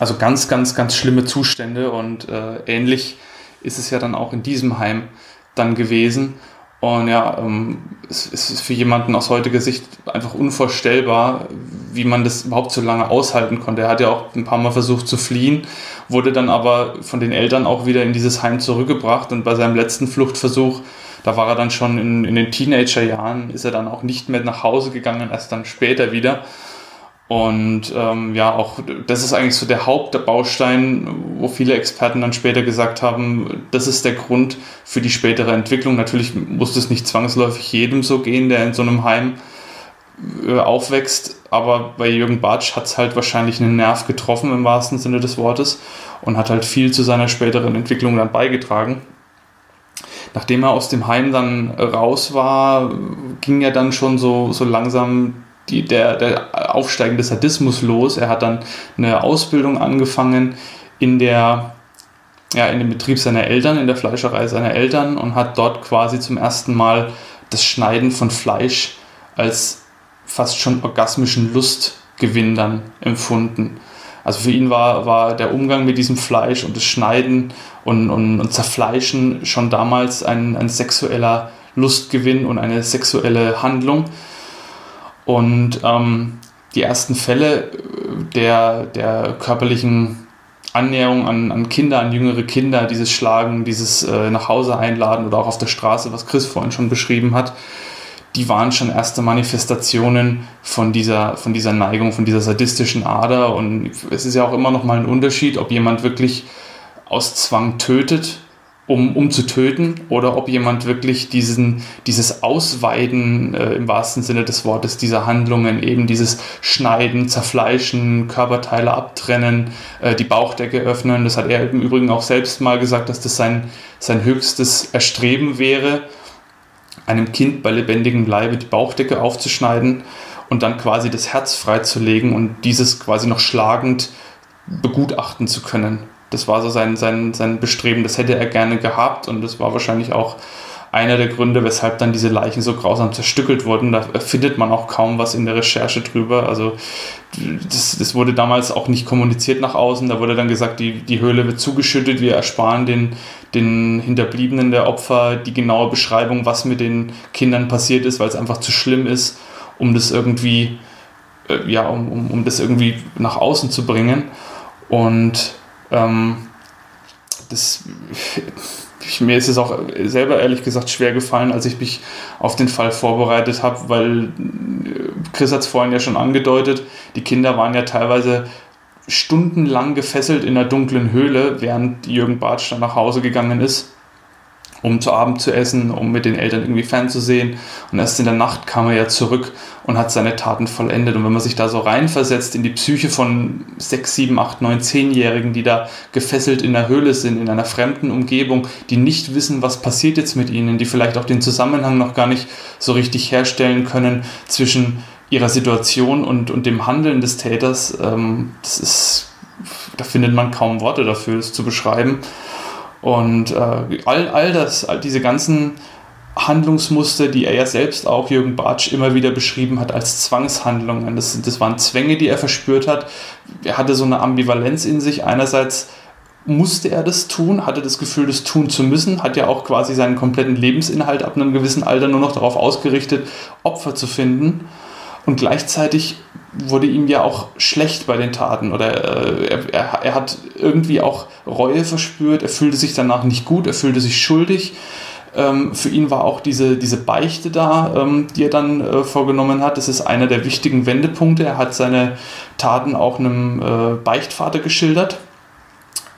Speaker 2: Also ganz, ganz, ganz schlimme Zustände und äh, ähnlich ist es ja dann auch in diesem Heim dann gewesen. Und ja, ähm, es ist für jemanden aus heutiger Sicht einfach unvorstellbar, wie man das überhaupt so lange aushalten konnte. Er hat ja auch ein paar Mal versucht zu fliehen, wurde dann aber von den Eltern auch wieder in dieses Heim zurückgebracht. Und bei seinem letzten Fluchtversuch, da war er dann schon in, in den Teenagerjahren, ist er dann auch nicht mehr nach Hause gegangen, erst dann später wieder. Und ähm, ja, auch das ist eigentlich so der Hauptbaustein, wo viele Experten dann später gesagt haben, das ist der Grund für die spätere Entwicklung. Natürlich muss das nicht zwangsläufig jedem so gehen, der in so einem Heim äh, aufwächst, aber bei Jürgen Bartsch hat es halt wahrscheinlich einen Nerv getroffen im wahrsten Sinne des Wortes und hat halt viel zu seiner späteren Entwicklung dann beigetragen. Nachdem er aus dem Heim dann raus war, ging ja dann schon so, so langsam die, der, der aufsteigende Sadismus los. Er hat dann eine Ausbildung angefangen in der ja, in dem Betrieb seiner Eltern, in der Fleischerei seiner Eltern und hat dort quasi zum ersten Mal das Schneiden von Fleisch als fast schon orgasmischen Lustgewinn dann empfunden. Also für ihn war, war der Umgang mit diesem Fleisch und das Schneiden und, und, und Zerfleischen schon damals ein, ein sexueller Lustgewinn und eine sexuelle Handlung. Und ähm, die ersten Fälle der, der körperlichen Annäherung an, an Kinder, an jüngere Kinder, dieses Schlagen, dieses äh, nach Hause einladen oder auch auf der Straße, was Chris vorhin schon beschrieben hat, die waren schon erste Manifestationen von dieser, von dieser Neigung, von dieser sadistischen Ader. Und es ist ja auch immer noch mal ein Unterschied, ob jemand wirklich aus Zwang tötet um, um zu töten oder ob jemand wirklich diesen, dieses Ausweiden äh, im wahrsten Sinne des Wortes dieser Handlungen, eben dieses Schneiden, Zerfleischen, Körperteile abtrennen, äh, die Bauchdecke öffnen. Das hat er im Übrigen auch selbst mal gesagt, dass das sein, sein höchstes Erstreben wäre, einem Kind bei lebendigem Leibe die Bauchdecke aufzuschneiden und dann quasi das Herz freizulegen und dieses quasi noch schlagend begutachten zu können. Das war so sein, sein, sein Bestreben, das hätte er gerne gehabt und das war wahrscheinlich auch einer der Gründe, weshalb dann diese Leichen so grausam zerstückelt wurden. Da findet man auch kaum was in der Recherche drüber. Also das, das wurde damals auch nicht kommuniziert nach außen. Da wurde dann gesagt, die, die Höhle wird zugeschüttet, wir ersparen den, den Hinterbliebenen der Opfer die genaue Beschreibung, was mit den Kindern passiert ist, weil es einfach zu schlimm ist, um das irgendwie, äh, ja, um, um, um das irgendwie nach außen zu bringen. Und ähm, das, ich, mir ist es auch selber ehrlich gesagt schwer gefallen, als ich mich auf den Fall vorbereitet habe, weil äh, Chris hat es vorhin ja schon angedeutet, die Kinder waren ja teilweise stundenlang gefesselt in einer dunklen Höhle, während Jürgen Bartsch dann nach Hause gegangen ist um zu Abend zu essen, um mit den Eltern irgendwie fernzusehen. Und erst in der Nacht kam er ja zurück und hat seine Taten vollendet. Und wenn man sich da so reinversetzt in die Psyche von sechs, sieben, acht, neun, zehnjährigen, die da gefesselt in der Höhle sind, in einer fremden Umgebung, die nicht wissen, was passiert jetzt mit ihnen, die vielleicht auch den Zusammenhang noch gar nicht so richtig herstellen können zwischen ihrer Situation und, und dem Handeln des Täters, ähm, das ist, da findet man kaum Worte dafür, das zu beschreiben. Und äh, all, all das, all diese ganzen Handlungsmuster, die er ja selbst auch, Jürgen Bartsch, immer wieder beschrieben hat als Zwangshandlungen. Das, das waren Zwänge, die er verspürt hat. Er hatte so eine Ambivalenz in sich. Einerseits musste er das tun, hatte das Gefühl, das tun zu müssen, hat ja auch quasi seinen kompletten Lebensinhalt ab einem gewissen Alter nur noch darauf ausgerichtet, Opfer zu finden. Und gleichzeitig wurde ihm ja auch schlecht bei den Taten oder äh, er, er, er, hat irgendwie auch Reue verspürt, er fühlte sich danach nicht gut, er fühlte sich schuldig. Ähm, für ihn war auch diese, diese Beichte da, ähm, die er dann äh, vorgenommen hat. Das ist einer der wichtigen Wendepunkte. Er hat seine Taten auch einem äh, Beichtvater geschildert,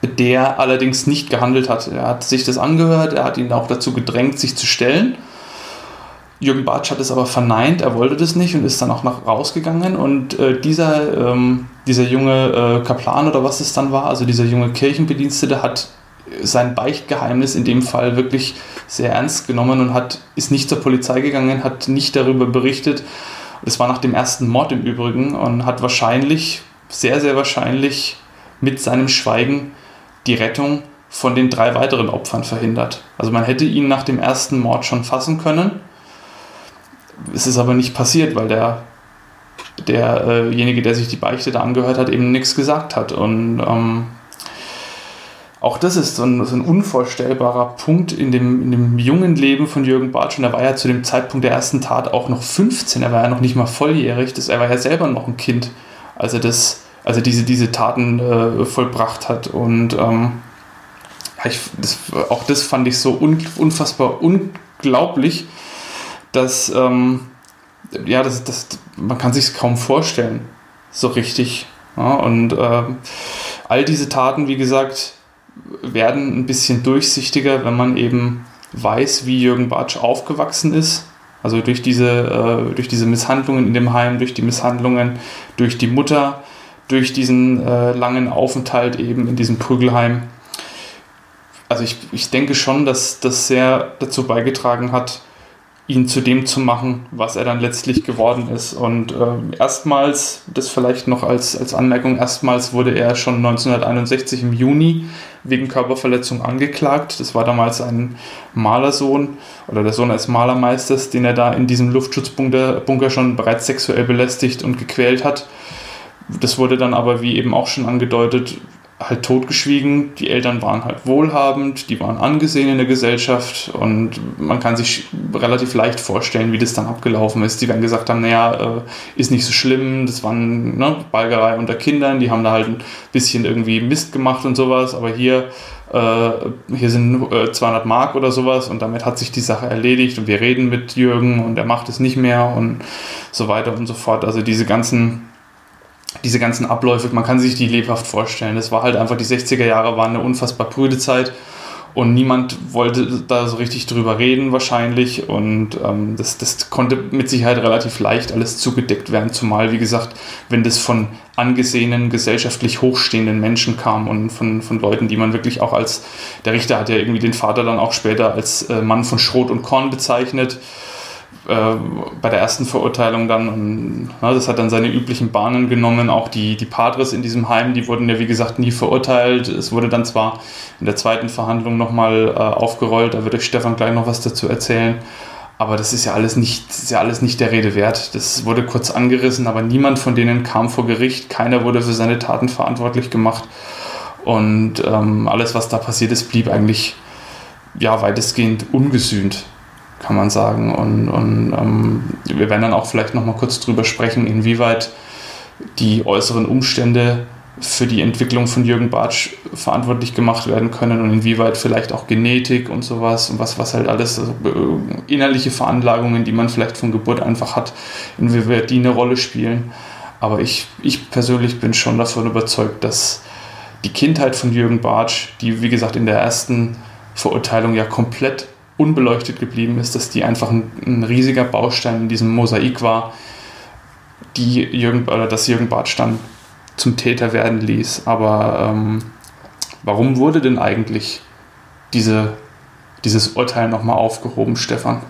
Speaker 2: der allerdings nicht gehandelt hat. Er hat sich das angehört, er hat ihn auch dazu gedrängt, sich zu stellen Jürgen Bartsch hat es aber verneint, er wollte das nicht und ist dann auch nach rausgegangen. Und äh, dieser, ähm, dieser junge äh, Kaplan oder was es dann war, also dieser junge Kirchenbedienstete, hat sein Beichtgeheimnis in dem Fall wirklich sehr ernst genommen und hat, ist nicht zur Polizei gegangen, hat nicht darüber berichtet. Es war nach dem ersten Mord im Übrigen und hat wahrscheinlich, sehr, sehr wahrscheinlich mit seinem Schweigen die Rettung von den drei weiteren Opfern verhindert. Also man hätte ihn nach dem ersten Mord schon fassen können es ist aber nicht passiert, weil der derjenige, der sich die Beichte da angehört hat, eben nichts gesagt hat. Und ähm, auch das ist so ein, so ein, unvorstellbarer Punkt in dem, in dem jungen Leben von Jürgen Bartsch. Und er war ja zu dem Zeitpunkt der ersten Tat auch noch 15. Er war ja noch nicht mal volljährig. Das, er war ja selber noch ein Kind, als er, das, als er diese, diese Taten äh, vollbracht hat. Und ähm, ich, das, auch das fand ich so un, unfassbar unglaublich dass, ähm, ja, das, das, man kann sich kaum vorstellen. so richtig. Ja, und äh, all diese Taten, wie gesagt, werden ein bisschen durchsichtiger, wenn man eben weiß, wie Jürgen Bartsch aufgewachsen ist. Also durch diese, äh, durch diese Misshandlungen in dem Heim, durch die Misshandlungen durch die Mutter, durch diesen äh, langen Aufenthalt eben in diesem Prügelheim. Also ich, ich denke schon, dass das sehr dazu beigetragen hat, ihn zu dem zu machen, was er dann letztlich geworden ist. Und äh, erstmals, das vielleicht noch als, als Anmerkung, erstmals wurde er schon 1961 im Juni wegen Körperverletzung angeklagt. Das war damals ein Malersohn oder der Sohn eines Malermeisters, den er da in diesem Luftschutzbunker Bunker schon bereits sexuell belästigt und gequält hat. Das wurde dann aber, wie eben auch schon angedeutet, halt totgeschwiegen. Die Eltern waren halt wohlhabend, die waren angesehen in der Gesellschaft und man kann sich relativ leicht vorstellen, wie das dann abgelaufen ist. Die dann gesagt haben, naja, äh, ist nicht so schlimm, das waren ne, Balgerei unter Kindern, die haben da halt ein bisschen irgendwie Mist gemacht und sowas, aber hier, äh, hier sind äh, 200 Mark oder sowas und damit hat sich die Sache erledigt und wir reden mit Jürgen und er macht es nicht mehr und so weiter und so fort. Also diese ganzen diese ganzen Abläufe, man kann sich die lebhaft vorstellen. Das war halt einfach, die 60er Jahre waren eine unfassbar prüde Zeit und niemand wollte da so richtig drüber reden wahrscheinlich und ähm, das, das konnte mit Sicherheit relativ leicht alles zugedeckt werden, zumal wie gesagt, wenn das von angesehenen, gesellschaftlich hochstehenden Menschen kam und von, von Leuten, die man wirklich auch als, der Richter hat ja irgendwie den Vater dann auch später als äh, Mann von Schrot und Korn bezeichnet äh, bei der ersten Verurteilung dann, na, das hat dann seine üblichen Bahnen genommen. Auch die, die Padres in diesem Heim, die wurden ja wie gesagt nie verurteilt. Es wurde dann zwar in der zweiten Verhandlung nochmal äh, aufgerollt, da wird euch Stefan gleich noch was dazu erzählen. Aber das ist ja alles nicht, ist ja alles nicht der Rede wert. Das wurde kurz angerissen, aber niemand von denen kam vor Gericht. Keiner wurde für seine Taten verantwortlich gemacht. Und ähm, alles, was da passiert ist, blieb eigentlich ja, weitestgehend ungesühnt kann man sagen. Und, und ähm, wir werden dann auch vielleicht nochmal kurz drüber sprechen, inwieweit die äußeren Umstände für die Entwicklung von Jürgen Bartsch verantwortlich gemacht werden können und inwieweit vielleicht auch Genetik und sowas und was, was halt alles, also äh, innerliche Veranlagungen, die man vielleicht von Geburt einfach hat, inwieweit die eine Rolle spielen. Aber ich, ich persönlich bin schon davon überzeugt, dass die Kindheit von Jürgen Bartsch, die wie gesagt in der ersten Verurteilung ja komplett unbeleuchtet geblieben ist, dass die einfach ein, ein riesiger Baustein in diesem Mosaik war, die Jürgen, oder das Jürgen Bartsch dann zum Täter werden ließ. Aber ähm, warum wurde denn eigentlich diese, dieses Urteil nochmal aufgehoben, Stefan?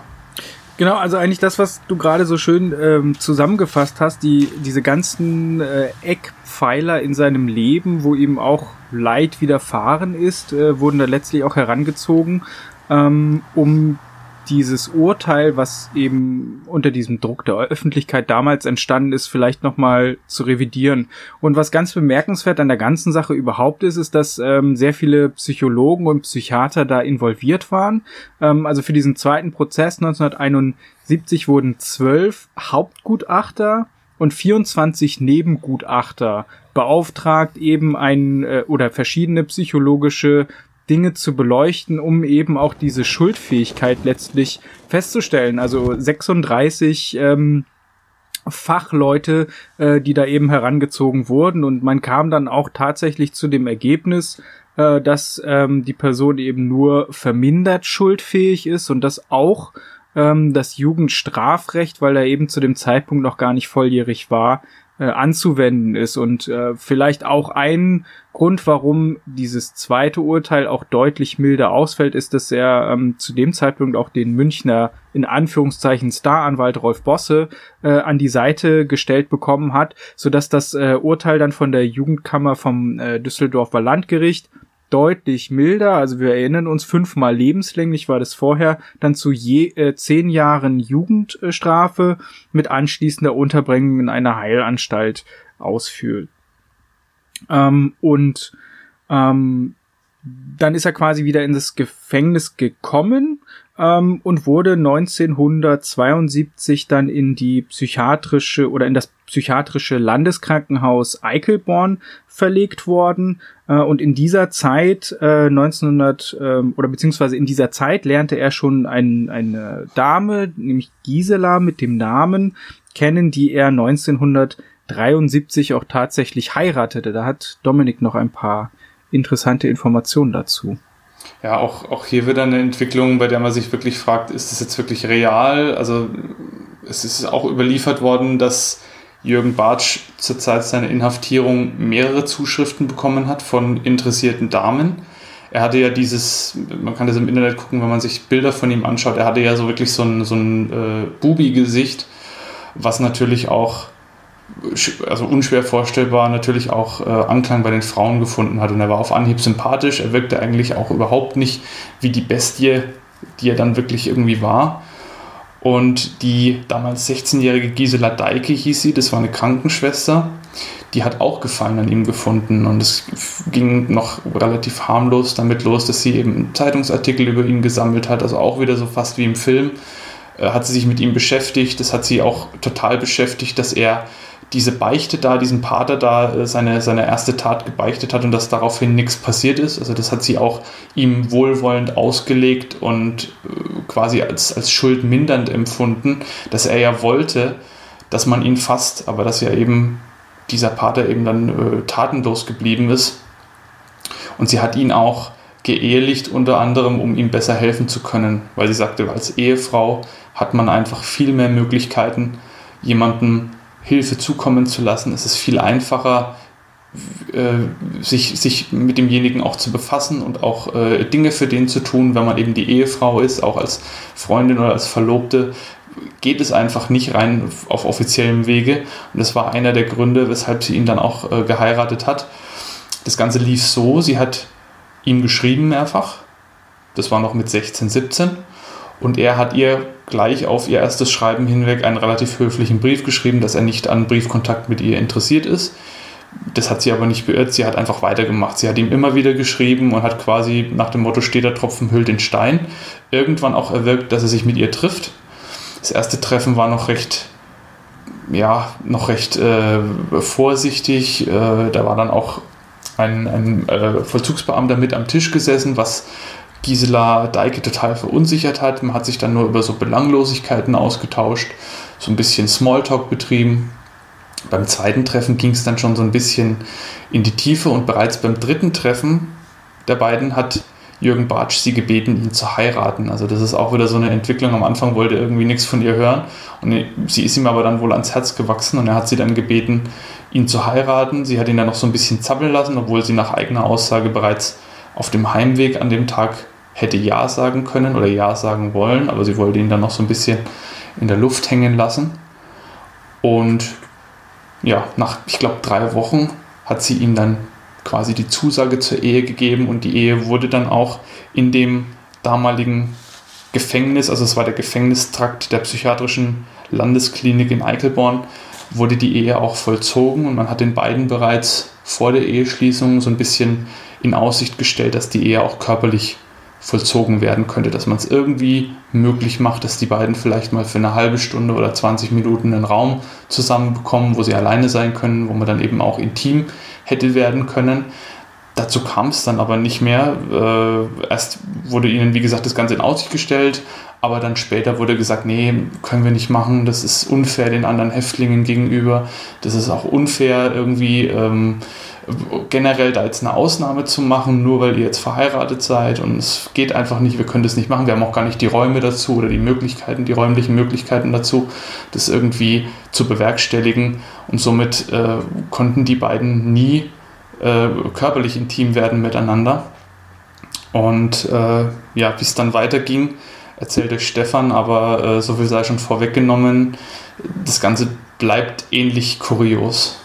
Speaker 3: Genau, also eigentlich das, was du gerade so schön ähm, zusammengefasst hast, die, diese ganzen äh, Eckpfeiler in seinem Leben, wo ihm auch Leid widerfahren ist, äh, wurden da letztlich auch herangezogen ähm, um dieses Urteil, was eben unter diesem Druck der Öffentlichkeit damals entstanden ist, vielleicht nochmal zu revidieren. Und was ganz bemerkenswert an der ganzen Sache überhaupt ist, ist, dass ähm, sehr viele Psychologen und Psychiater da involviert waren. Ähm, also für diesen zweiten Prozess 1971 wurden zwölf Hauptgutachter und 24 Nebengutachter beauftragt, eben ein äh, oder verschiedene psychologische Dinge zu beleuchten, um eben auch diese Schuldfähigkeit letztlich festzustellen. Also 36 ähm, Fachleute, äh, die da eben herangezogen wurden und man kam dann auch tatsächlich zu dem Ergebnis, äh, dass ähm, die Person eben nur vermindert schuldfähig ist und dass auch ähm, das Jugendstrafrecht, weil er eben zu dem Zeitpunkt noch gar nicht volljährig war, äh, anzuwenden ist. Und äh, vielleicht auch ein Grund, warum dieses zweite Urteil auch deutlich milder ausfällt, ist, dass er ähm, zu dem Zeitpunkt auch den Münchner in Anführungszeichen Staranwalt Rolf Bosse äh, an die Seite gestellt bekommen hat, sodass das äh, Urteil dann von der Jugendkammer vom äh, Düsseldorfer Landgericht deutlich milder. Also wir erinnern uns, fünfmal lebenslänglich war das vorher, dann zu je äh, zehn Jahren Jugendstrafe mit anschließender Unterbringung in einer Heilanstalt ausführt. Ähm, und ähm, dann ist er quasi wieder in das Gefängnis gekommen ähm, und wurde 1972 dann in die psychiatrische oder in das psychiatrische Landeskrankenhaus Eichelborn verlegt worden. Äh, und in dieser Zeit, äh, 1900 äh, oder beziehungsweise in dieser Zeit lernte er schon ein, eine Dame, nämlich Gisela mit dem Namen kennen, die er 1900 73 auch tatsächlich heiratete. Da hat Dominik noch ein paar interessante Informationen dazu.
Speaker 2: Ja, auch, auch hier wieder eine Entwicklung, bei der man sich wirklich fragt, ist das jetzt wirklich real? Also es ist auch überliefert worden, dass Jürgen Bartsch zur Zeit seiner Inhaftierung mehrere Zuschriften bekommen hat von interessierten Damen. Er hatte ja dieses, man kann das im Internet gucken, wenn man sich Bilder von ihm anschaut, er hatte ja so wirklich so ein, so ein äh, Bubi-Gesicht, was natürlich auch also unschwer vorstellbar, natürlich auch äh, Anklang bei den Frauen gefunden hat. Und er war auf Anhieb sympathisch. Er wirkte eigentlich auch überhaupt nicht wie die Bestie, die er dann wirklich irgendwie war. Und die damals 16-jährige Gisela Deike hieß sie, das war eine Krankenschwester, die hat auch Gefallen an ihm gefunden. Und es ging noch relativ harmlos damit los, dass sie eben Zeitungsartikel über ihn gesammelt hat, also auch wieder so fast wie im Film. Äh, hat sie sich mit ihm beschäftigt, das hat sie auch total beschäftigt, dass er diese Beichte da, diesen Pater da, äh, seine, seine erste Tat gebeichtet hat und dass daraufhin nichts passiert ist. Also das hat sie auch ihm wohlwollend ausgelegt und äh, quasi als, als schuldmindernd empfunden, dass er ja wollte, dass man ihn fasst, aber dass ja eben dieser Pater eben dann äh, tatenlos geblieben ist. Und sie hat ihn auch geehelicht, unter anderem, um ihm besser helfen zu können, weil sie sagte, als Ehefrau hat man einfach viel mehr Möglichkeiten, jemanden Hilfe zukommen zu lassen. Es ist viel einfacher, äh, sich, sich mit demjenigen auch zu befassen und auch äh, Dinge für den zu tun, wenn man eben die Ehefrau ist, auch als Freundin oder als Verlobte, geht es einfach nicht rein auf offiziellem Wege. Und das war einer der Gründe, weshalb sie ihn dann auch äh, geheiratet hat. Das Ganze lief so, sie hat ihm geschrieben mehrfach. Das war noch mit 16, 17 und er hat ihr gleich auf ihr erstes Schreiben hinweg einen relativ höflichen Brief geschrieben, dass er nicht an Briefkontakt mit ihr interessiert ist. Das hat sie aber nicht beirrt, sie hat einfach weitergemacht. Sie hat ihm immer wieder geschrieben und hat quasi nach dem Motto steht der Tropfen hüllt den Stein irgendwann auch erwirkt, dass er sich mit ihr trifft. Das erste Treffen war noch recht, ja, noch recht äh, vorsichtig. Äh, da war dann auch ein, ein äh, Vollzugsbeamter mit am Tisch gesessen, was Gisela Deike total verunsichert hat. Man hat sich dann nur über so Belanglosigkeiten ausgetauscht, so ein bisschen Smalltalk betrieben. Beim zweiten Treffen ging es dann schon so ein bisschen in die Tiefe und bereits beim dritten Treffen der beiden hat Jürgen Bartsch sie gebeten, ihn zu heiraten. Also das ist auch wieder so eine Entwicklung. Am Anfang wollte er irgendwie nichts von ihr hören und sie ist ihm aber dann wohl ans Herz gewachsen und er hat sie dann gebeten, ihn zu heiraten. Sie hat ihn dann noch so ein bisschen zappeln lassen, obwohl sie nach eigener Aussage bereits auf dem Heimweg an dem Tag hätte Ja sagen können oder Ja sagen wollen, aber sie wollte ihn dann noch so ein bisschen in der Luft hängen lassen. Und ja, nach, ich glaube, drei Wochen hat sie ihm dann quasi die Zusage zur Ehe gegeben und die Ehe wurde dann auch in dem damaligen Gefängnis, also es war der Gefängnistrakt der psychiatrischen Landesklinik in Eichelborn, wurde die Ehe auch vollzogen und man hat den beiden bereits vor der Eheschließung so ein bisschen in Aussicht gestellt, dass die Ehe auch körperlich vollzogen werden könnte, dass man es irgendwie möglich macht, dass die beiden vielleicht mal für eine halbe Stunde oder 20 Minuten einen Raum zusammenbekommen, wo sie alleine sein können, wo man dann eben auch intim hätte werden können. Dazu kam es dann aber nicht mehr. Äh, erst wurde ihnen, wie gesagt, das Ganze in Aussicht gestellt, aber dann später wurde gesagt, nee, können wir nicht machen, das ist unfair den anderen Häftlingen gegenüber, das ist auch unfair irgendwie. Ähm, generell da jetzt eine Ausnahme zu machen, nur weil ihr jetzt verheiratet seid und es geht einfach nicht, wir können das nicht machen, wir haben auch gar nicht die Räume dazu oder die Möglichkeiten, die räumlichen Möglichkeiten dazu, das irgendwie zu bewerkstelligen und somit äh, konnten die beiden nie äh, körperlich intim werden miteinander. Und äh, ja, wie es dann weiterging, erzählt euch Stefan, aber äh, so viel sei schon vorweggenommen, das Ganze bleibt ähnlich kurios.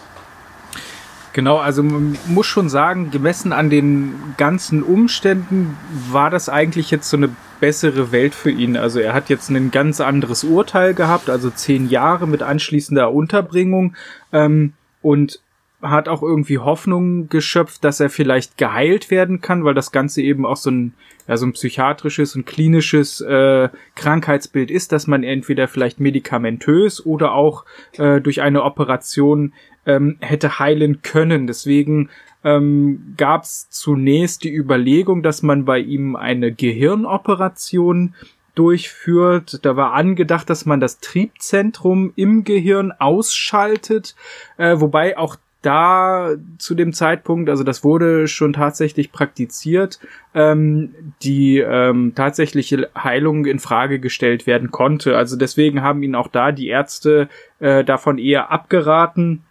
Speaker 3: Genau, also man muss schon sagen, gemessen an den ganzen Umständen war das eigentlich jetzt so eine bessere Welt für ihn. Also er hat jetzt ein ganz anderes Urteil gehabt, also zehn Jahre mit anschließender Unterbringung ähm, und hat auch irgendwie Hoffnung geschöpft, dass er vielleicht geheilt werden kann, weil das Ganze eben auch so ein, ja, so ein psychiatrisches und klinisches äh, Krankheitsbild ist, dass man entweder vielleicht medikamentös oder auch äh, durch eine Operation ähm, hätte heilen können. Deswegen ähm, gab es zunächst die Überlegung, dass man bei ihm eine Gehirnoperation durchführt. Da war angedacht, dass man das Triebzentrum im Gehirn ausschaltet, äh, wobei auch da zu dem Zeitpunkt, also das wurde schon tatsächlich praktiziert, ähm, die ähm, tatsächliche Heilung in Frage gestellt werden konnte. Also deswegen haben ihn auch da die Ärzte äh, davon eher abgeraten.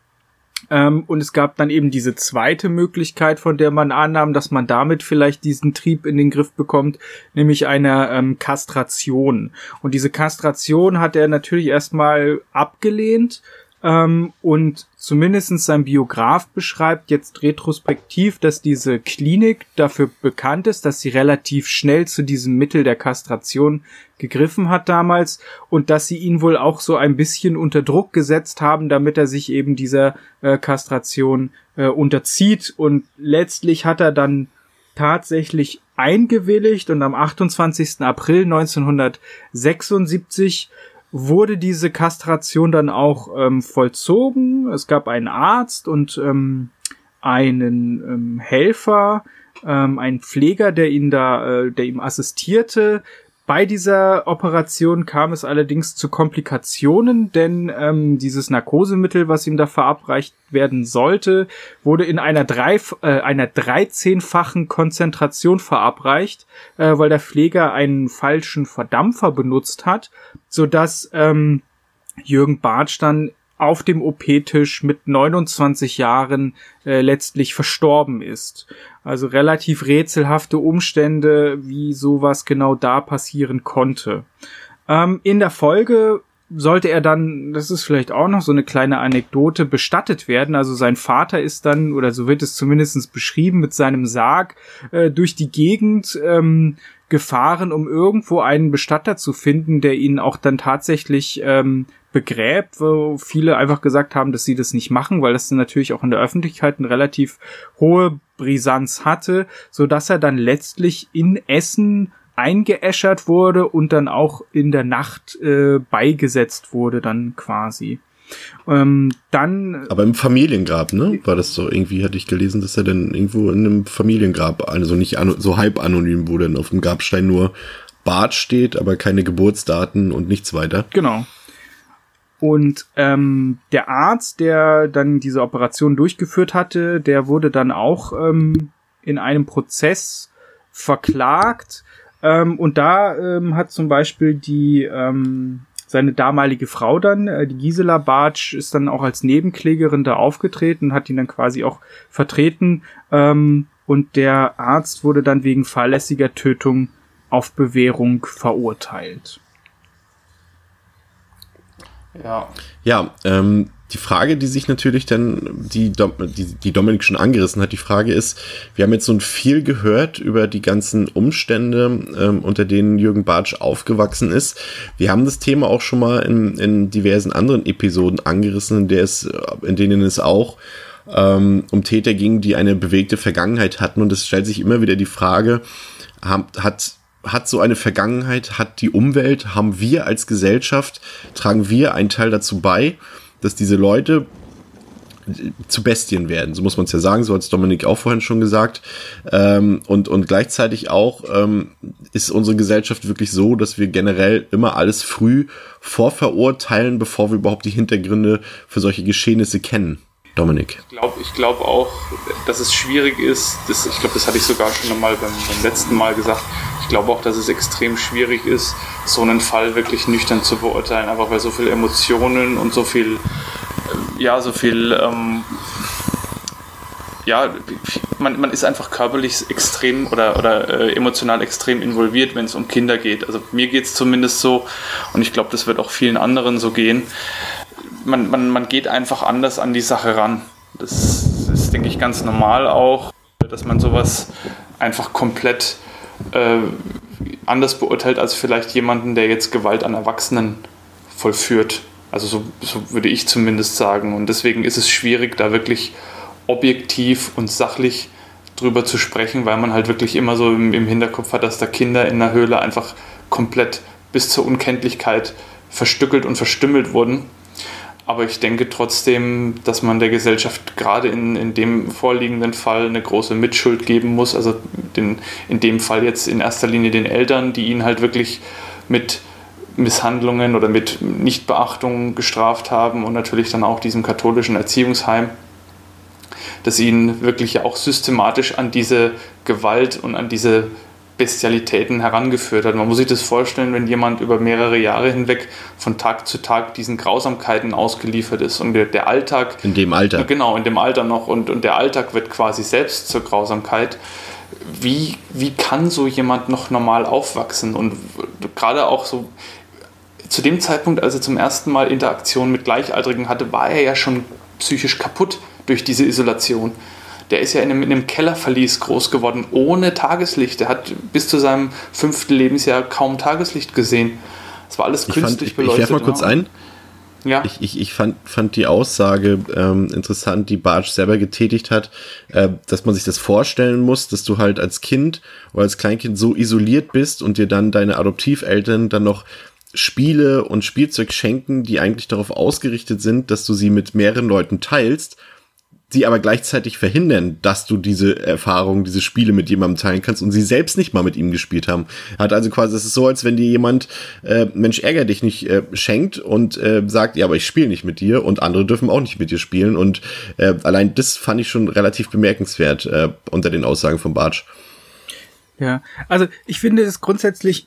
Speaker 3: Ähm, und es gab dann eben diese zweite Möglichkeit, von der man annahm, dass man damit vielleicht diesen Trieb in den Griff bekommt, nämlich eine ähm, Kastration. Und diese Kastration hat er natürlich erstmal abgelehnt ähm, und zumindestens sein Biograf beschreibt jetzt retrospektiv, dass diese Klinik dafür bekannt ist, dass sie relativ schnell zu diesem Mittel der Kastration gegriffen hat damals und dass sie ihn wohl auch so ein bisschen unter Druck gesetzt haben, damit er sich eben dieser äh, Kastration äh, unterzieht und letztlich hat er dann tatsächlich eingewilligt und am 28. April 1976 wurde diese Kastration dann auch ähm, vollzogen. Es gab einen Arzt und ähm, einen ähm, Helfer, ähm, einen Pfleger, der ihn da, äh, der ihm assistierte. Bei dieser Operation kam es allerdings zu Komplikationen, denn ähm, dieses Narkosemittel, was ihm da verabreicht werden sollte, wurde in einer, drei, äh, einer 13-fachen Konzentration verabreicht, äh, weil der Pfleger einen falschen Verdampfer benutzt hat, so dass ähm, Jürgen Bartsch dann auf dem OP-Tisch mit 29 Jahren äh, letztlich verstorben ist. Also relativ rätselhafte Umstände, wie sowas genau da passieren konnte. Ähm, in der Folge sollte er dann, das ist vielleicht auch noch so eine kleine Anekdote, bestattet werden. Also sein Vater ist dann, oder so wird es zumindest beschrieben, mit seinem Sarg äh, durch die Gegend ähm, gefahren, um irgendwo einen Bestatter zu finden, der ihn auch dann tatsächlich ähm, begräbt, wo viele einfach gesagt haben, dass sie das nicht machen, weil das dann natürlich auch in der Öffentlichkeit eine relativ hohe Brisanz hatte, so dass er dann letztlich in Essen eingeäschert wurde und dann auch in der Nacht äh, beigesetzt wurde dann quasi. Ähm, dann.
Speaker 1: Aber im Familiengrab, ne? War das so irgendwie, hatte ich gelesen, dass er dann irgendwo in einem Familiengrab, also nicht so halb anonym, wo dann auf dem Grabstein nur Bart steht, aber keine Geburtsdaten und nichts weiter.
Speaker 3: Genau. Und ähm, der Arzt, der dann diese Operation durchgeführt hatte, der wurde dann auch ähm, in einem Prozess verklagt. Ähm, und da ähm, hat zum Beispiel die ähm, seine damalige Frau dann, äh, die Gisela Bartsch, ist dann auch als Nebenklägerin da aufgetreten hat ihn dann quasi auch vertreten. Ähm, und der Arzt wurde dann wegen fahrlässiger Tötung auf Bewährung verurteilt.
Speaker 1: Ja. Ja, ähm, die Frage, die sich natürlich dann, die, die, die Dominik schon angerissen hat, die Frage ist, wir haben jetzt so viel gehört über die ganzen Umstände, ähm, unter denen Jürgen Bartsch aufgewachsen ist. Wir haben das Thema auch schon mal in, in diversen anderen Episoden angerissen, in, der es, in denen es auch ähm, um Täter ging, die eine bewegte Vergangenheit hatten. Und es stellt sich immer wieder die Frage, hat, hat so eine Vergangenheit, hat die Umwelt, haben wir als Gesellschaft, tragen wir einen Teil dazu bei, dass diese Leute zu Bestien werden, so muss man es ja sagen, so hat es Dominik auch vorhin schon gesagt. Ähm, und, und gleichzeitig auch ähm, ist unsere Gesellschaft wirklich so, dass wir generell immer alles früh vorverurteilen, bevor wir überhaupt die Hintergründe für solche Geschehnisse kennen. Dominik.
Speaker 2: Ich glaube ich glaub auch, dass es schwierig ist, das, ich glaube, das hatte ich sogar schon einmal beim, beim letzten Mal gesagt, glaube auch, dass es extrem schwierig ist, so einen Fall wirklich nüchtern zu beurteilen, einfach weil so viele Emotionen und so viel, äh, ja, so viel, ähm, ja, man, man ist einfach körperlich extrem oder, oder äh, emotional extrem involviert, wenn es um Kinder geht. Also mir geht es zumindest so und ich glaube, das wird auch vielen anderen so gehen man, man, man geht einfach anders an die Sache ran. Das ist, denke ich, ganz normal auch, dass man sowas einfach komplett äh, anders beurteilt als vielleicht jemanden, der jetzt Gewalt an Erwachsenen vollführt. Also so, so würde ich zumindest sagen. Und deswegen ist es schwierig, da wirklich objektiv und sachlich drüber zu sprechen, weil man halt wirklich immer so im, im Hinterkopf hat, dass da Kinder in der Höhle einfach komplett bis zur Unkenntlichkeit verstückelt und verstümmelt wurden aber ich denke trotzdem, dass man der Gesellschaft gerade in, in dem vorliegenden Fall eine große Mitschuld geben muss. Also den, in dem Fall jetzt in erster Linie den Eltern, die ihn halt wirklich mit Misshandlungen oder mit Nichtbeachtung gestraft haben und natürlich dann auch diesem katholischen Erziehungsheim, das ihn wirklich ja auch systematisch an diese Gewalt und an diese Bestialitäten herangeführt hat. Man muss sich das vorstellen, wenn jemand über mehrere Jahre hinweg von Tag zu Tag diesen Grausamkeiten ausgeliefert ist und der, Alltag.
Speaker 1: In dem Alter.
Speaker 2: Genau, in dem Alter noch und, und der Alltag wird quasi selbst zur Grausamkeit. Wie, wie kann so jemand noch normal aufwachsen? Und gerade auch so zu dem Zeitpunkt, als er zum ersten Mal Interaktion mit Gleichaltrigen hatte, war er ja schon psychisch kaputt durch diese Isolation. Der ist ja in einem, in einem Kellerverlies groß geworden, ohne Tageslicht. Er hat bis zu seinem fünften Lebensjahr kaum Tageslicht gesehen. Es war alles
Speaker 1: ich
Speaker 2: künstlich
Speaker 1: fand, ich,
Speaker 2: beleuchtet.
Speaker 1: Ich werfe mal kurz ein. Ja. Ich, ich, ich fand, fand die Aussage ähm, interessant, die Bartsch selber getätigt hat, äh, dass man sich das vorstellen muss, dass du halt als Kind oder als Kleinkind so isoliert bist und dir dann deine Adoptiveltern dann noch Spiele und Spielzeug schenken, die eigentlich darauf ausgerichtet sind, dass du sie mit mehreren Leuten teilst sie aber gleichzeitig verhindern, dass du diese Erfahrung, diese Spiele mit jemandem teilen kannst und sie selbst nicht mal mit ihm gespielt haben. Hat also quasi, es ist so, als wenn dir jemand, äh, Mensch, ärger dich nicht, äh, schenkt und äh, sagt, ja, aber ich spiele nicht mit dir und andere dürfen auch nicht mit dir spielen. Und äh, allein das fand ich schon relativ bemerkenswert äh, unter den Aussagen von Bartsch.
Speaker 3: Ja, also ich finde es grundsätzlich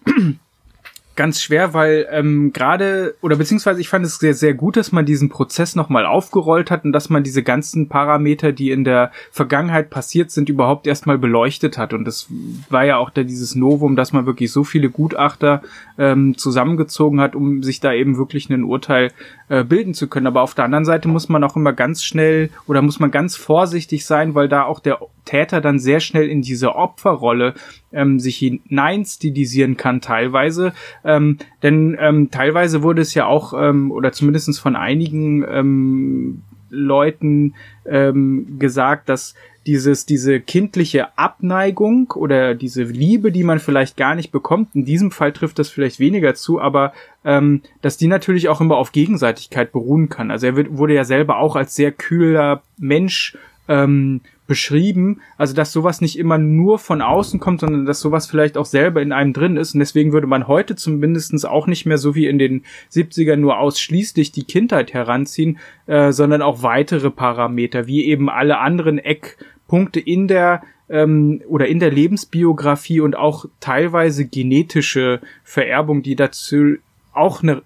Speaker 3: ganz schwer, weil ähm, gerade oder beziehungsweise ich fand es sehr sehr gut, dass man diesen Prozess nochmal aufgerollt hat und dass man diese ganzen Parameter, die in der Vergangenheit passiert sind, überhaupt erstmal beleuchtet hat und das war ja auch da dieses Novum, dass man wirklich so viele Gutachter ähm, zusammengezogen hat, um sich da eben wirklich ein Urteil äh, bilden zu können. Aber auf der anderen Seite muss man auch immer ganz schnell oder muss man ganz vorsichtig sein, weil da auch der Täter dann sehr schnell in diese Opferrolle ähm, sich hineinstilisieren kann teilweise. Ähm, denn ähm, teilweise wurde es ja auch, ähm, oder zumindestens von einigen ähm, Leuten ähm, gesagt, dass dieses, diese kindliche Abneigung oder diese Liebe, die man vielleicht gar nicht bekommt, in diesem Fall trifft das vielleicht weniger zu, aber ähm, dass die natürlich auch immer auf Gegenseitigkeit beruhen kann. Also er wird, wurde ja selber auch als sehr kühler Mensch ähm, beschrieben, also dass sowas nicht immer nur von außen kommt, sondern dass sowas vielleicht auch selber in einem drin ist. Und deswegen würde man heute zumindestens auch nicht mehr so wie in den 70ern nur ausschließlich die Kindheit heranziehen, äh, sondern auch weitere Parameter, wie eben alle anderen Eckpunkte in der ähm, oder in der Lebensbiografie und auch teilweise genetische Vererbung, die dazu auch eine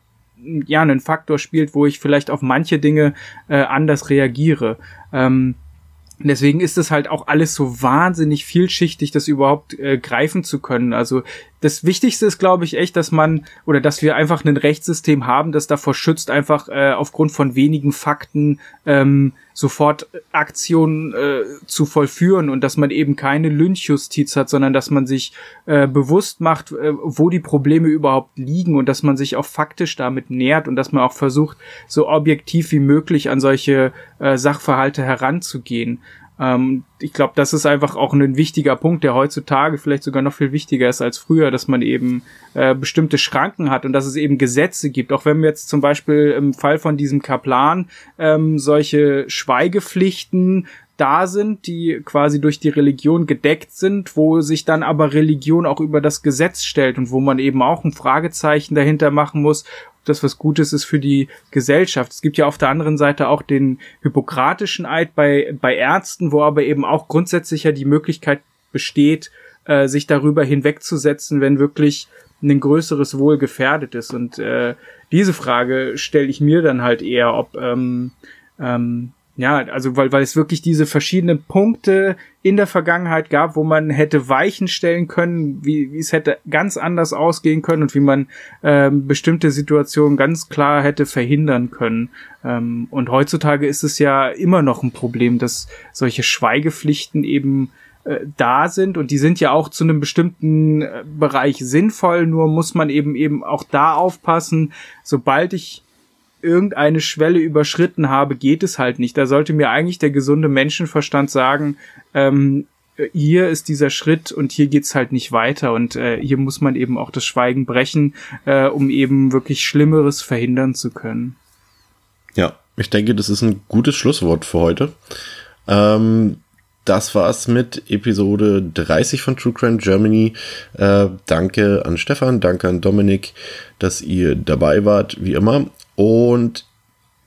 Speaker 3: ja, einen Faktor spielt, wo ich vielleicht auf manche Dinge äh, anders reagiere. Ähm, Deswegen ist es halt auch alles so wahnsinnig vielschichtig, das überhaupt äh, greifen zu können. Also das Wichtigste ist, glaube ich, echt, dass man oder dass wir einfach ein Rechtssystem haben, das davor schützt, einfach äh, aufgrund von wenigen Fakten ähm, sofort Aktionen äh, zu vollführen und dass man eben keine Lynchjustiz hat, sondern dass man sich äh, bewusst macht, äh, wo die Probleme überhaupt liegen und dass man sich auch faktisch damit nähert und dass man auch versucht, so objektiv wie möglich an solche äh, Sachverhalte heranzugehen. Ähm, ich glaube, das ist einfach auch ein wichtiger Punkt, der heutzutage vielleicht sogar noch viel wichtiger ist als früher, dass man eben äh, bestimmte Schranken hat und dass es eben Gesetze gibt. Auch wenn wir jetzt zum Beispiel im Fall von diesem Kaplan ähm, solche Schweigepflichten da sind, die quasi durch die Religion gedeckt sind, wo sich dann aber Religion auch über das Gesetz stellt und wo man eben auch ein Fragezeichen dahinter machen muss, das was Gutes ist für die Gesellschaft. Es gibt ja auf der anderen Seite auch den hippokratischen Eid bei, bei Ärzten, wo aber eben auch grundsätzlich ja die Möglichkeit besteht, äh, sich darüber hinwegzusetzen, wenn wirklich ein größeres Wohl gefährdet ist. Und äh, diese Frage stelle ich mir dann halt eher, ob ähm, ähm, ja, also weil, weil es wirklich diese verschiedenen Punkte in der Vergangenheit gab, wo man hätte Weichen stellen können, wie, wie es hätte ganz anders ausgehen können und wie man ähm, bestimmte Situationen ganz klar hätte verhindern können. Ähm, und heutzutage ist es ja immer noch ein Problem, dass solche Schweigepflichten eben äh, da sind und die sind ja auch zu einem bestimmten äh, Bereich sinnvoll, nur muss man eben eben auch da aufpassen, sobald ich irgendeine Schwelle überschritten habe, geht es halt nicht. Da sollte mir eigentlich der gesunde Menschenverstand sagen, ähm, hier ist dieser Schritt und hier geht's halt nicht weiter und äh, hier muss man eben auch das Schweigen brechen, äh, um eben wirklich Schlimmeres verhindern zu können.
Speaker 1: Ja, ich denke, das ist ein gutes Schlusswort für heute. Ähm, das war's mit Episode 30 von True Crime Germany. Äh, danke an Stefan, danke an Dominik, dass ihr dabei wart, wie immer. Und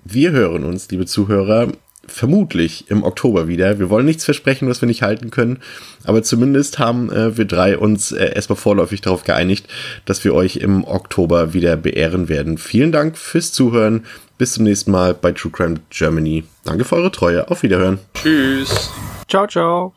Speaker 1: wir hören uns, liebe Zuhörer, vermutlich im Oktober wieder. Wir wollen nichts versprechen, was wir nicht halten können, aber zumindest haben äh, wir drei uns äh, erstmal vorläufig darauf geeinigt, dass wir euch im Oktober wieder beehren werden. Vielen Dank fürs Zuhören. Bis zum nächsten Mal bei True Crime Germany. Danke für eure Treue. Auf Wiederhören.
Speaker 2: Tschüss.
Speaker 3: Ciao, ciao.